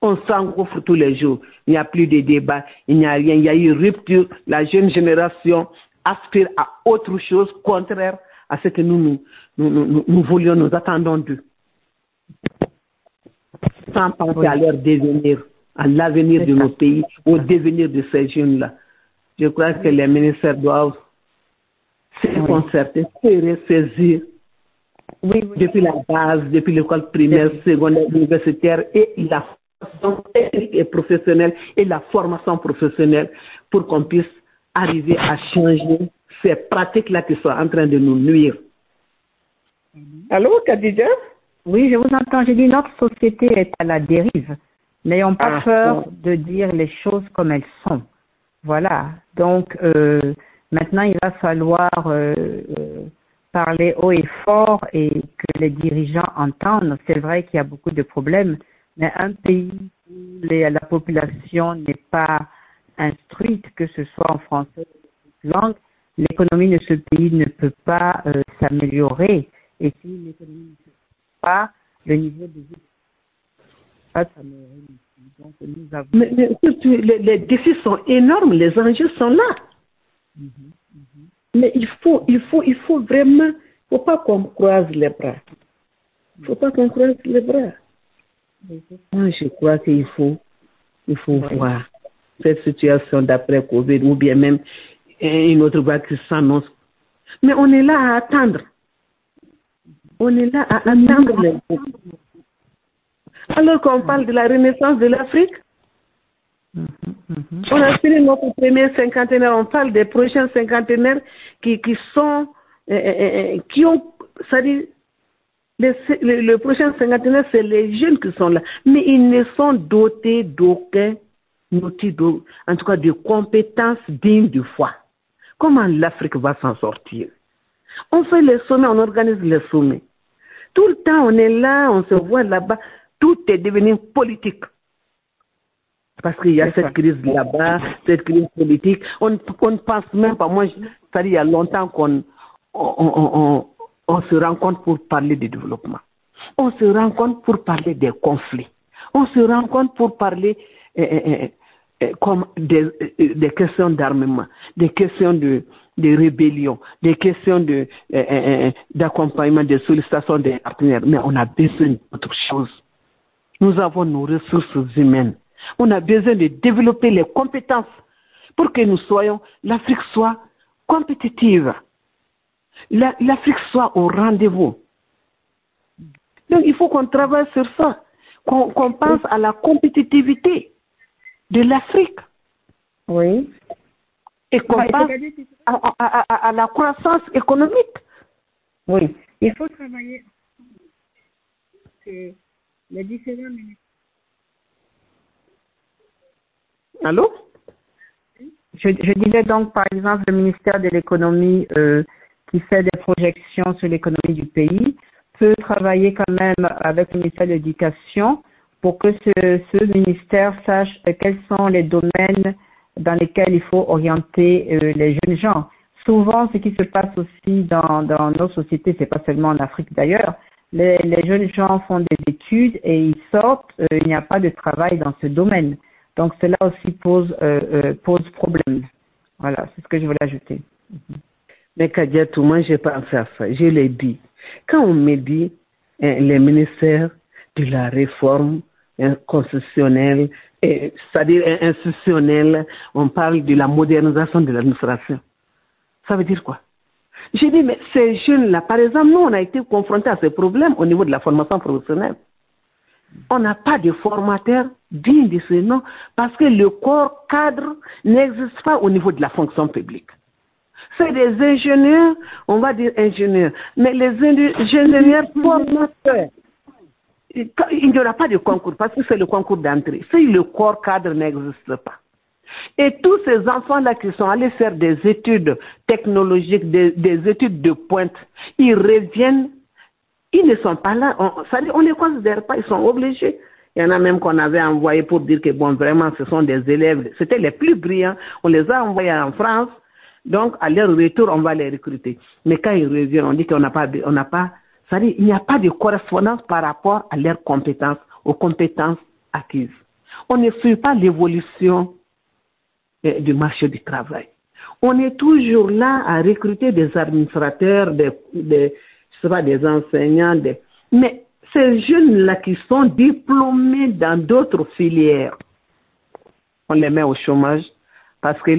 On s'engouffre tous les jours. Il n'y a plus de débat, il n'y a rien. Il y a eu rupture. La jeune génération aspire à autre chose contraire à ce que nous, nous, nous, nous voulions, nous attendons d'eux. Sans penser à leur devenir, à l'avenir de nos pays, au devenir de ces jeunes-là. Je crois que les ministères doivent se concerter, se saisir depuis la base, depuis l'école primaire, secondaire, universitaire et la formation technique et professionnelle et la formation professionnelle pour qu'on puisse arriver à changer ces pratiques-là qui sont en train de nous nuire. Allô, Khadija? Oui, je vous entends. J'ai dit notre société est à la dérive. N'ayons pas ah, peur de dire les choses comme elles sont. Voilà. Donc euh, maintenant, il va falloir euh, euh, parler haut et fort et que les dirigeants entendent. C'est vrai qu'il y a beaucoup de problèmes, mais un pays où la population n'est pas instruite, que ce soit en français ou en langue, l'économie de ce pays ne peut pas s'améliorer. Et si l'économie ne s'améliore pas, le niveau de vie ne peut pas s'améliorer. Mais, les, défis sont énormes, les enjeux sont là. Mhm, mhm. Mais il faut, il faut, il faut vraiment, faut pas qu'on croise les bras. Il faut pas qu'on croise les bras. Moi, je crois qu'il faut, il faut voir cette situation d'après Covid ou bien même une autre vague qui s'annonce. Mais on est là à attendre. On est là à attendre les alors qu'on parle de la renaissance de l'Afrique, on a fini notre premier cinquantenaire, on parle des prochains cinquantenaires qui, qui sont, euh, euh, euh, qui ont, c'est-à-dire, le, le, prochain cinquantenaire, c'est les jeunes qui sont là, mais ils ne sont dotés d'aucun outil, en tout cas de compétences dignes du foi. Comment l'Afrique va s'en sortir? On fait les sommets, on organise les sommets. Tout le temps, on est là, on se voit là-bas tout est devenu politique. Parce qu'il y a cette crise là-bas, cette crise politique. On ne pense même pas, moi, ça dit il y a longtemps qu'on on, on, se rencontre pour parler du développement. On se rencontre pour parler des conflits. On se rencontre pour parler eh, eh, eh, comme des, des questions d'armement, des questions de, de rébellion, des questions de, d'accompagnement, de sollicitation des partenaires. Mais on a besoin d'autre chose. Nous avons nos ressources humaines. On a besoin de développer les compétences pour que nous soyons, l'Afrique soit compétitive. L'Afrique soit au rendez-vous. Donc il faut qu'on travaille sur ça, qu'on pense à la compétitivité de l'Afrique. Oui. Et qu'on pense à, à, à, la croissance économique. Oui. Il faut travailler. Que les différents Allô? Je, je, disais donc, par exemple, le ministère de l'économie euh, qui fait des projections sur l'économie du pays peut travailler quand même avec le ministère de l'Éducation pour que ce, ce ministère sache quels sont les domaines dans lesquels il faut orienter euh, les jeunes gens. Souvent, ce qui se passe aussi dans, dans nos sociétés, c'est pas seulement en Afrique d'ailleurs, les, jeunes gens font des études et ils sortent, euh, il n'y a pas de travail dans ce domaine. Donc cela aussi pose, euh, euh, pose problème. Voilà, c'est ce que je voulais ajouter. Mais Kadiatou, moi j'ai pensé à ça, je l'ai dit. Quand on me dit hein, les ministères de la réforme hein, constitutionnelle, c'est-à-dire institutionnelle, on parle de la modernisation de l'administration. Ça veut dire quoi? J'ai dit, mais ces jeunes-là, par exemple, nous, on a été confrontés à ces problèmes au niveau de la formation professionnelle. On n'a pas de formateur digne de ce nom parce que le corps cadre n'existe pas au niveau de la fonction publique. C'est des ingénieurs, on va dire ingénieurs, mais les ingénieurs formateurs, il n'y aura pas de concours parce que c'est le concours d'entrée. Si le corps cadre n'existe pas. Et tous ces enfants-là qui sont allés faire des études technologiques, des, des, études de pointe, ils reviennent, ils ne sont pas là, on, ça on ne les considère pas, ils sont obligés. Il y en a même qu'on avait envoyé pour dire que, bon, vraiment, ce sont des élèves, c'était les plus brillants, on les a envoyés en France, donc à leur retour, on va les recruter. Mais quand ils reviennent, on dit qu'on n'a pas, on n'a pas, ça dit, il n'y a pas de correspondance par rapport à leurs compétences, aux compétences acquises. On ne suit pas l'évolution du marché du travail. On est toujours là à recruter des administrateurs, des, des, enseignants, mais ces jeunes-là qui sont diplômés dans d'autres filières, on les met au chômage parce que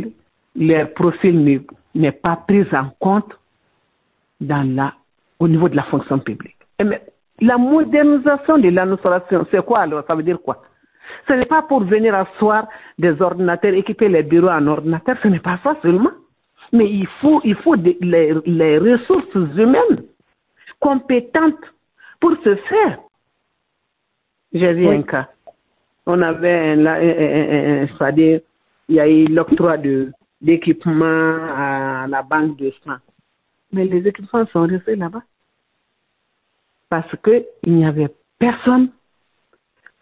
leur profil n'est pas pris en compte dans la, au niveau de la fonction publique. la modernisation de l'administration, c'est quoi alors? Ça veut dire quoi? Ce n'est pas pour venir asseoir des ordinateurs, équiper les bureaux en ordinateur, ce n'est pas ça seulement. Mais il faut, il faut des, les, les, ressources humaines compétentes pour ce faire. J'ai vu oui. un cas. On avait un, un, un, c'est-à-dire, il y a eu l'octroi d'équipements à la banque de sang. Mais les équipements sont restés là-bas. Parce qu'il n'y avait personne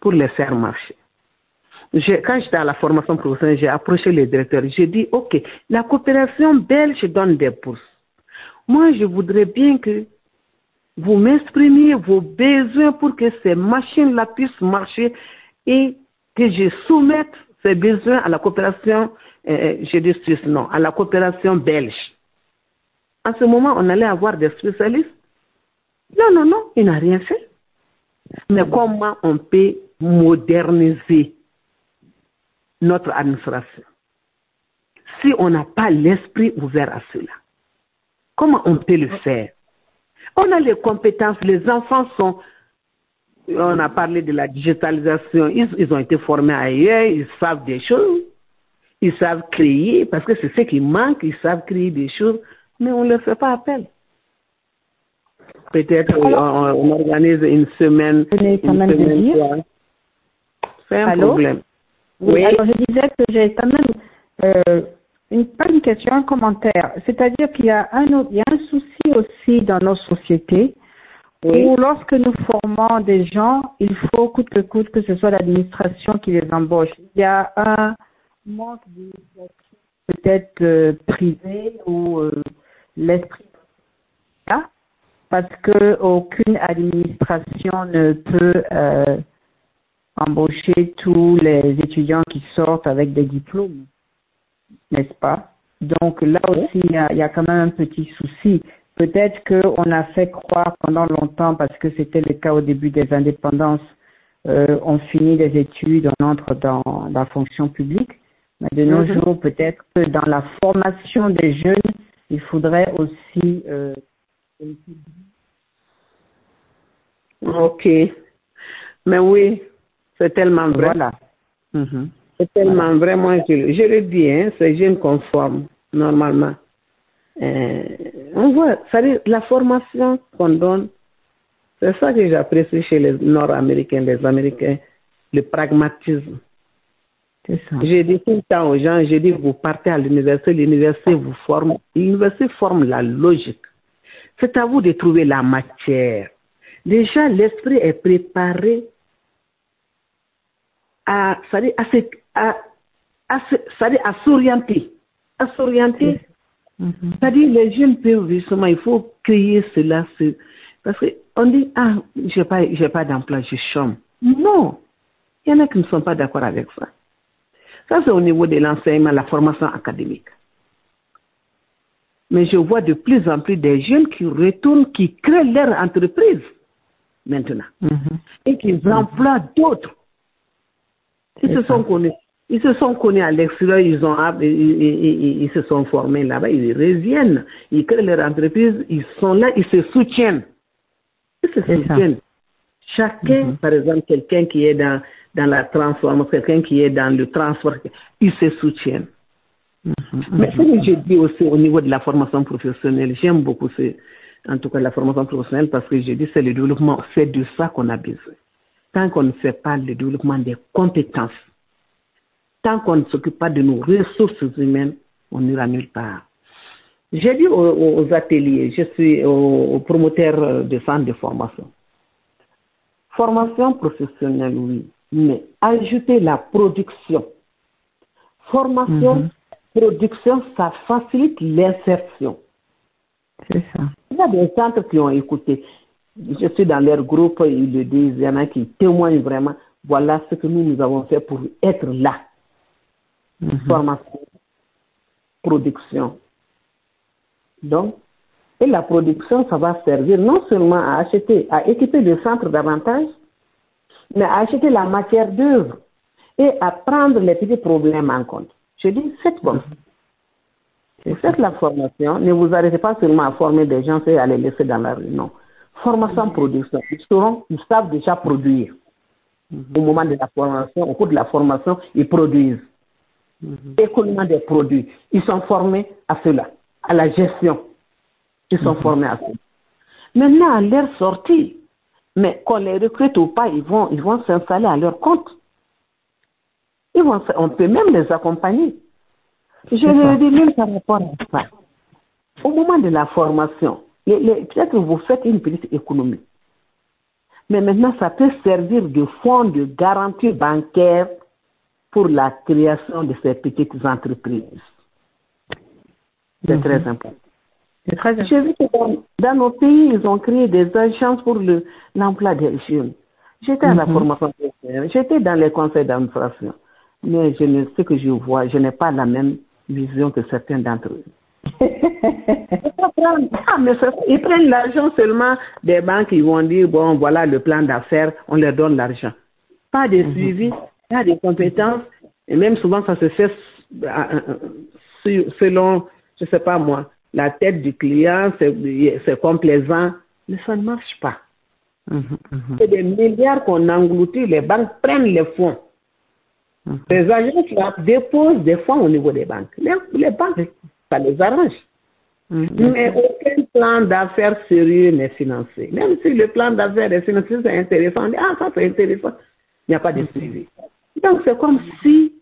pour les faire marcher. quand j'étais à la formation professionnelle, j'ai approché les directeurs. J'ai dit, OK, la coopération belge donne des bourses. Moi, je voudrais bien que vous m'exprimiez vos besoins pour que ces machines-là puissent marcher et que je soumette ces besoins à la coopération, euh, je dis non, à la coopération belge. En ce moment, on allait avoir des spécialistes. Non, non, non, il n'a rien fait. Mais comment on peut moderniser notre administration si on n'a pas l'esprit ouvert à cela? Comment on peut le faire? On a les compétences, les enfants sont... On a parlé de la digitalisation, ils, ont été formés ailleurs, ils savent des choses, ils savent créer, parce que c'est ce qui manque, ils savent créer des choses, mais on ne leur fait pas appel. Peut-être on, on, organise une semaine. Une semaine c'est un Allô? problème. Oui. Alors, je disais que j'ai quand même euh, une, pas une question, un commentaire. C'est-à-dire qu'il y a un autre, il y a un souci aussi dans nos sociétés Oui. où lorsque nous formons des gens, il faut coûte que coûte que ce soit l'administration qui les embauche. Il y a un manque d'initiative peut-être euh, privé ou euh, l'esprit parce que aucune administration ne peut euh, embaucher tous les étudiants qui sortent avec des diplômes, n'est-ce pas? Donc là aussi, il y, a, il y a quand même un petit souci. Peut-être qu'on a fait croire pendant longtemps, parce que c'était le cas au début des indépendances, euh, on finit les études, on entre dans la fonction publique. Mais de nos Mhm. jours, peut-être que dans la formation des jeunes, il faudrait aussi euh, Ok. Mais oui, C'est tellement vrai. Voilà. Mhm. C'est tellement vrai. Moi, je, je le dis, hein, ces jeunes conformes, normalement. Euh, on voit, ça dire, la formation qu'on donne, c'est ça que j'apprécie chez les Nord-Américains, les Américains, le pragmatisme. C'est ça. J'ai dit tout le temps aux gens, j'ai dit, vous partez à l'université, l'université vous forme, l'université forme la logique. C'est à vous de trouver la matière. Déjà, l'esprit est préparé à, à, se- à, à, à s'orienter. À s'orienter. Mhm. C'est-à-dire, les jeunes peuvent justement, il faut créer cela. ce- Parce qu'on dit, ah, j'ai pas, j'ai pas d'emploi, je chôme. Non. Il y en a qui ne sont pas d'accord avec ça. Ça, c'est au niveau de l'enseignement, la formation académique. Mais je vois de plus en plus des jeunes qui retournent, qui créent leur entreprise maintenant Mhm. et qui emploient d'autres. Ils se sont connus. Ils se sont connus à l'extérieur, ils, ont, ils, ils- ils- ils se sont formés là-bas, ils reviennent, ils créent leur entreprise, ils sont là, ils se soutiennent. Ils se ça. soutiennent. Chacun, Mhm. par exemple, quelqu'un qui est dans, dans la transformation, quelqu'un qui est dans le transport, ils se soutiennent. Mhm. Mais ce que je dis aussi au niveau de la formation professionnelle, j'aime beaucoup ce, en tout cas la formation professionnelle parce que je dis c'est le développement, c'est de ça qu'on a besoin. Tant qu'on ne fait pas le développement des compétences, tant qu'on ne s'occupe pas de nos ressources humaines, on n'ira nulle part. J'ai dit aux, aux ateliers, je suis au, au promoteur de centres de formation. Formation professionnelle, oui, mais ajouter la production. Formation, Mhm. Production, ça facilite l'insertion. C'est ça. Il y a des centres qui ont écouté. Je suis dans leur groupe, ils le disent, il y en a qui témoignent vraiment. Voilà ce que nous, nous avons fait pour être là. Mhm. Formation, production. Donc, et la production, ça va servir non seulement à acheter, à équiper le centre davantage, mais à acheter la matière d'œuvre et à prendre les petits problèmes en compte. Je dis, faites comme ça. Faites la formation. Ne vous arrêtez pas seulement à former des gens et à les laisser dans la rue. Non. Formation, production. Ils, sauront, ils savent déjà produire. Au moment de la formation, au cours de la formation, ils produisent. Écoulement des produits. Ils sont formés à cela, à la gestion. Ils sont formés à cela. Maintenant, à leur sortie, mais qu'on les recrute ou pas, ils vont, ils vont s'installer à leur compte. Ils vont, on peut même les accompagner. Je le dis même par rapport à ça. Au moment de la formation, peut-être que vous faites une petite économie. Mais maintenant, ça peut servir de fonds de garantie bancaire pour la création de ces petites entreprises. C'est Mhm. très important. Très J'ai vu que dans, dans nos pays, ils ont créé des agences pour le- l'emploi des jeunes. J'étais à la Mhm. formation professionnelle, j'étais dans les conseils d'administration. Mais je ne, ce que je vois, je n'ai pas la même vision que certains d'entre eux. ah, mais ça- ils prennent l'argent seulement des banques, ils vont dire, bon, voilà le plan d'affaires, on leur donne l'argent. Pas de suivi, pas de compétences, et même souvent ça se fait euh, euh, sur- selon, je sais pas moi, la tête du client, c'est c'est complaisant, mais ça ne marche pas. Mhm, mhm, C'est des milliards qu'on engloutit, les banques prennent les fonds. Mhm. Les agences là, déposent des fonds au niveau des banques. Les, les banques, ça les arrange. Mhm. Mais aucun plan d'affaires sérieux n'est financé. Même si le plan d'affaires est financé, c'est intéressant. On dit, ah, ça c'est intéressant. Il n'y a pas de suivi. Donc c'est comme si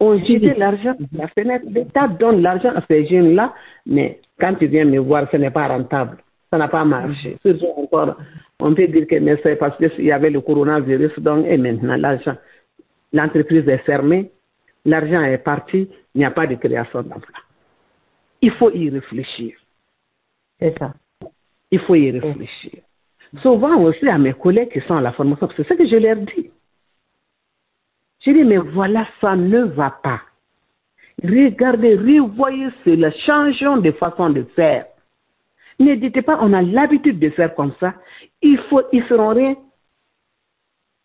on jetait l'argent la fenêtre. L'État donne l'argent à ces jeunes-là, mais quand tu viens me voir, ce n'est pas rentable. Ça n'a pas marché. Surtout encore, on peut dire que c'est parce qu'il y avait le coronavirus, donc, et maintenant l'argent, l'entreprise est fermée, l'argent est parti, il n'y a pas de création d'emploi. Il faut y réfléchir. C'est ça. Il faut y réfléchir. Souvent aussi à mes collègues qui sont à la formation, c'est ce que je leur dis. Je dis, mais voilà, ça ne va pas. Regardez, revoyez cela, changeons de façon de faire. Ne dites pas, on a l'habitude de faire comme ça. Il faut, ils feront rien.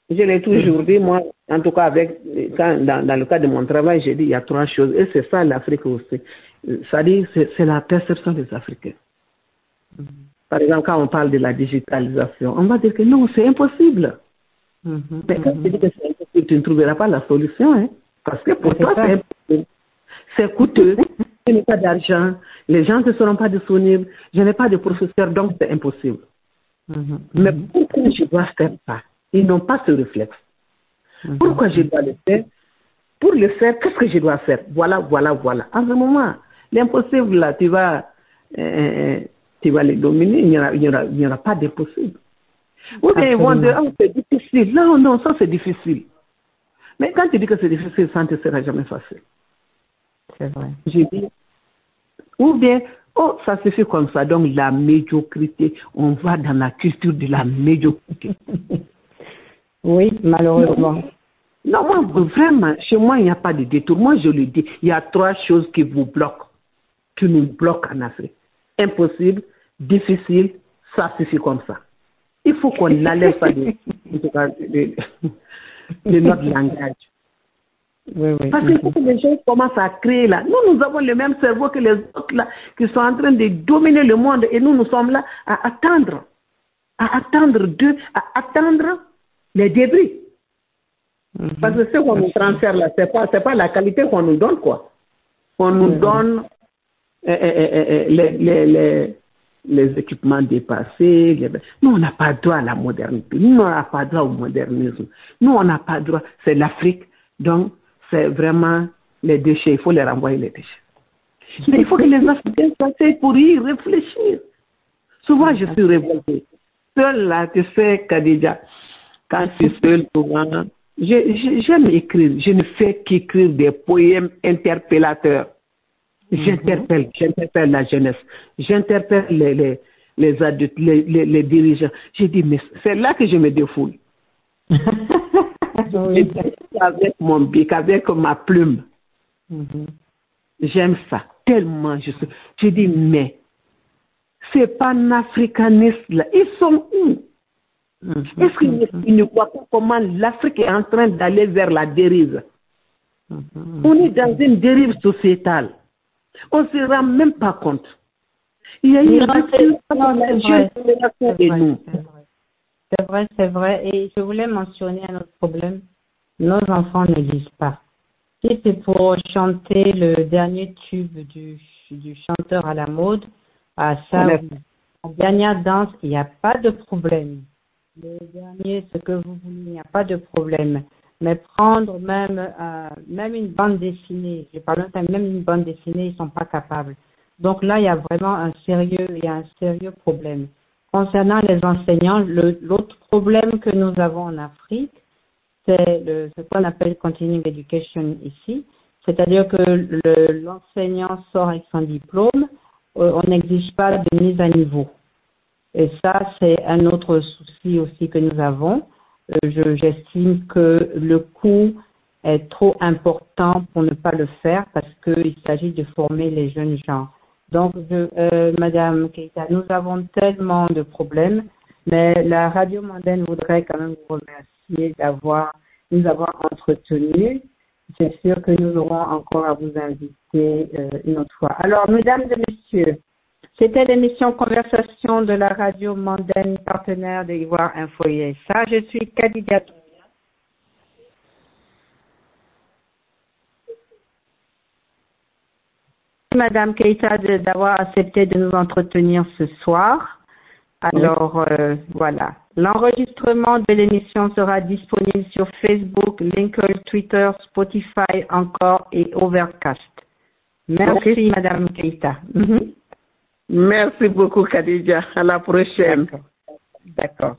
Je l'ai toujours dit, moi, en tout cas, avec, quand, dans, dans le cadre de mon travail, j'ai dit, il y a trois choses. Et c'est ça l'Afrique aussi. C'est-à-dire, c'est c'est la perception des Africains. Par exemple, quand on parle de la digitalisation, on va dire que non, c'est impossible. Mhm, Mais quand tu dis que c'est impossible, tu ne trouveras pas la solution. Hein, parce que pour toi, ça. c'est impossible. C'est coûteux. je n'ai pas d'argent. Les gens ne seront pas disponibles. Je n'ai pas de professeur, donc c'est impossible. Mhm. Mais pourquoi je dois faire ça Ils n'ont pas ce réflexe. Mhm. Pourquoi je dois le faire? Pour le faire, qu'est-ce que je dois faire? Voilà, voilà, voilà. En ce moment, l'impossible, là, tu vas, euh, tu vas les dominer. Il n'y aura, aura, aura pas d'impossible. Ou bien ils vont dire, oh, c'est difficile. Non, non, ça c'est difficile. Mais quand tu dis que c'est difficile, ça ne te sera jamais facile. C'est vrai. J'ai dit, ou bien, oh, ça se fait comme ça. Donc, la médiocrité, on va dans la culture de la médiocrité. Oui, malheureusement. Non, moi, vraiment, chez moi, il n'y a pas de détour. Moi, je le dis, il y a trois choses qui vous bloquent, qui nous bloquent en Afrique. Impossible, difficile, ça suffit comme ça. Il faut qu'on enlève ça de, notre langage. Oui, oui. Parce que les gens commencent à créer là. Nous, nous avons le même cerveau que les autres là, qui sont en train de dominer le monde et nous, nous sommes là à attendre, à attendre d'eux, à attendre les débris. Mhm. Parce que ce qu'on nous transfère là, c'est pas, c'est pas la qualité qu'on nous donne, quoi. On nous Mhm. donne euh, euh, euh, les, les, les, les équipements dépassés. Nous, on n'a pas droit à la modernité. Nous, on n'a pas droit au modernisme. Nous, on n'a pas droit. C'est l'Afrique. Donc, c'est vraiment les déchets. Il faut les renvoyer, les déchets. Mais il faut que les Africains s'asseyent pour y réfléchir. Souvent, je suis révoltée. Seule là, tu sais, Khadija, quand je suis seule, souvent, j'aime écrire. Je ne fais qu'écrire des poèmes interpellateurs. J'interpelle, j'interpelle la jeunesse. J'interpelle les, les, les adultes, les, les, les dirigeants. J'ai dit, mais c'est là que je me défoule. Avec mon bic, avec ma plume. Mhm. J'aime ça tellement. Je, suis- je dis, mais ces panafricanistes là, ils sont où? Mhm. Est-ce qu'ils ne- ils ne voient pas comment l'Afrique est en train d'aller vers la dérive Mhm. On est dans une dérive sociétale. On ne se rend même pas compte. Il y a une Non, c'est- vrai. génération C'est vrai, nous. c'est vrai. C'est vrai, c'est vrai. Et je voulais mentionner un autre problème. Nos enfants ne lisent pas. Si c'est pour chanter le dernier tube du, du chanteur à la mode, à ça, Ouais. oui. la dernière danse, il n'y a pas de problème. Le dernier, ce que vous voulez, il n'y a pas de problème. Mais prendre même, euh, même une bande dessinée, je parle même une bande dessinée, ils ne sont pas capables. Donc là, il y a vraiment un sérieux, il y a un sérieux problème. Concernant les enseignants, le- l'autre problème que nous avons en Afrique, c'est ce qu'on appelle continuing education ici, c'est-à-dire que le- l'enseignant sort avec son diplôme, euh, on n'exige pas de mise à niveau. Et ça, c'est un autre souci aussi que nous avons. Euh, je- J'estime que le coût est trop important pour ne pas le faire parce qu'il s'agit de former les jeunes gens. Donc, euh, Madame Keita, nous avons tellement de problèmes, mais la radio mondaine voudrait quand même vous remercier d'avoir nous avoir entretenu. C'est sûr que nous aurons encore à vous inviter euh, une autre fois. Alors, mesdames et messieurs, c'était l'émission Conversation de la radio mondaine partenaire de Ivoire Infoyer. Ça, je suis Kadidia. Madame Keita d'avoir accepté de nous entretenir ce soir. Alors, euh, voilà. L'enregistrement de l'émission sera disponible sur Facebook, LinkedIn, Twitter, Spotify encore et Overcast. Merci, Madame Keita. Mhm. Merci beaucoup, Khadija. À la prochaine. D'accord.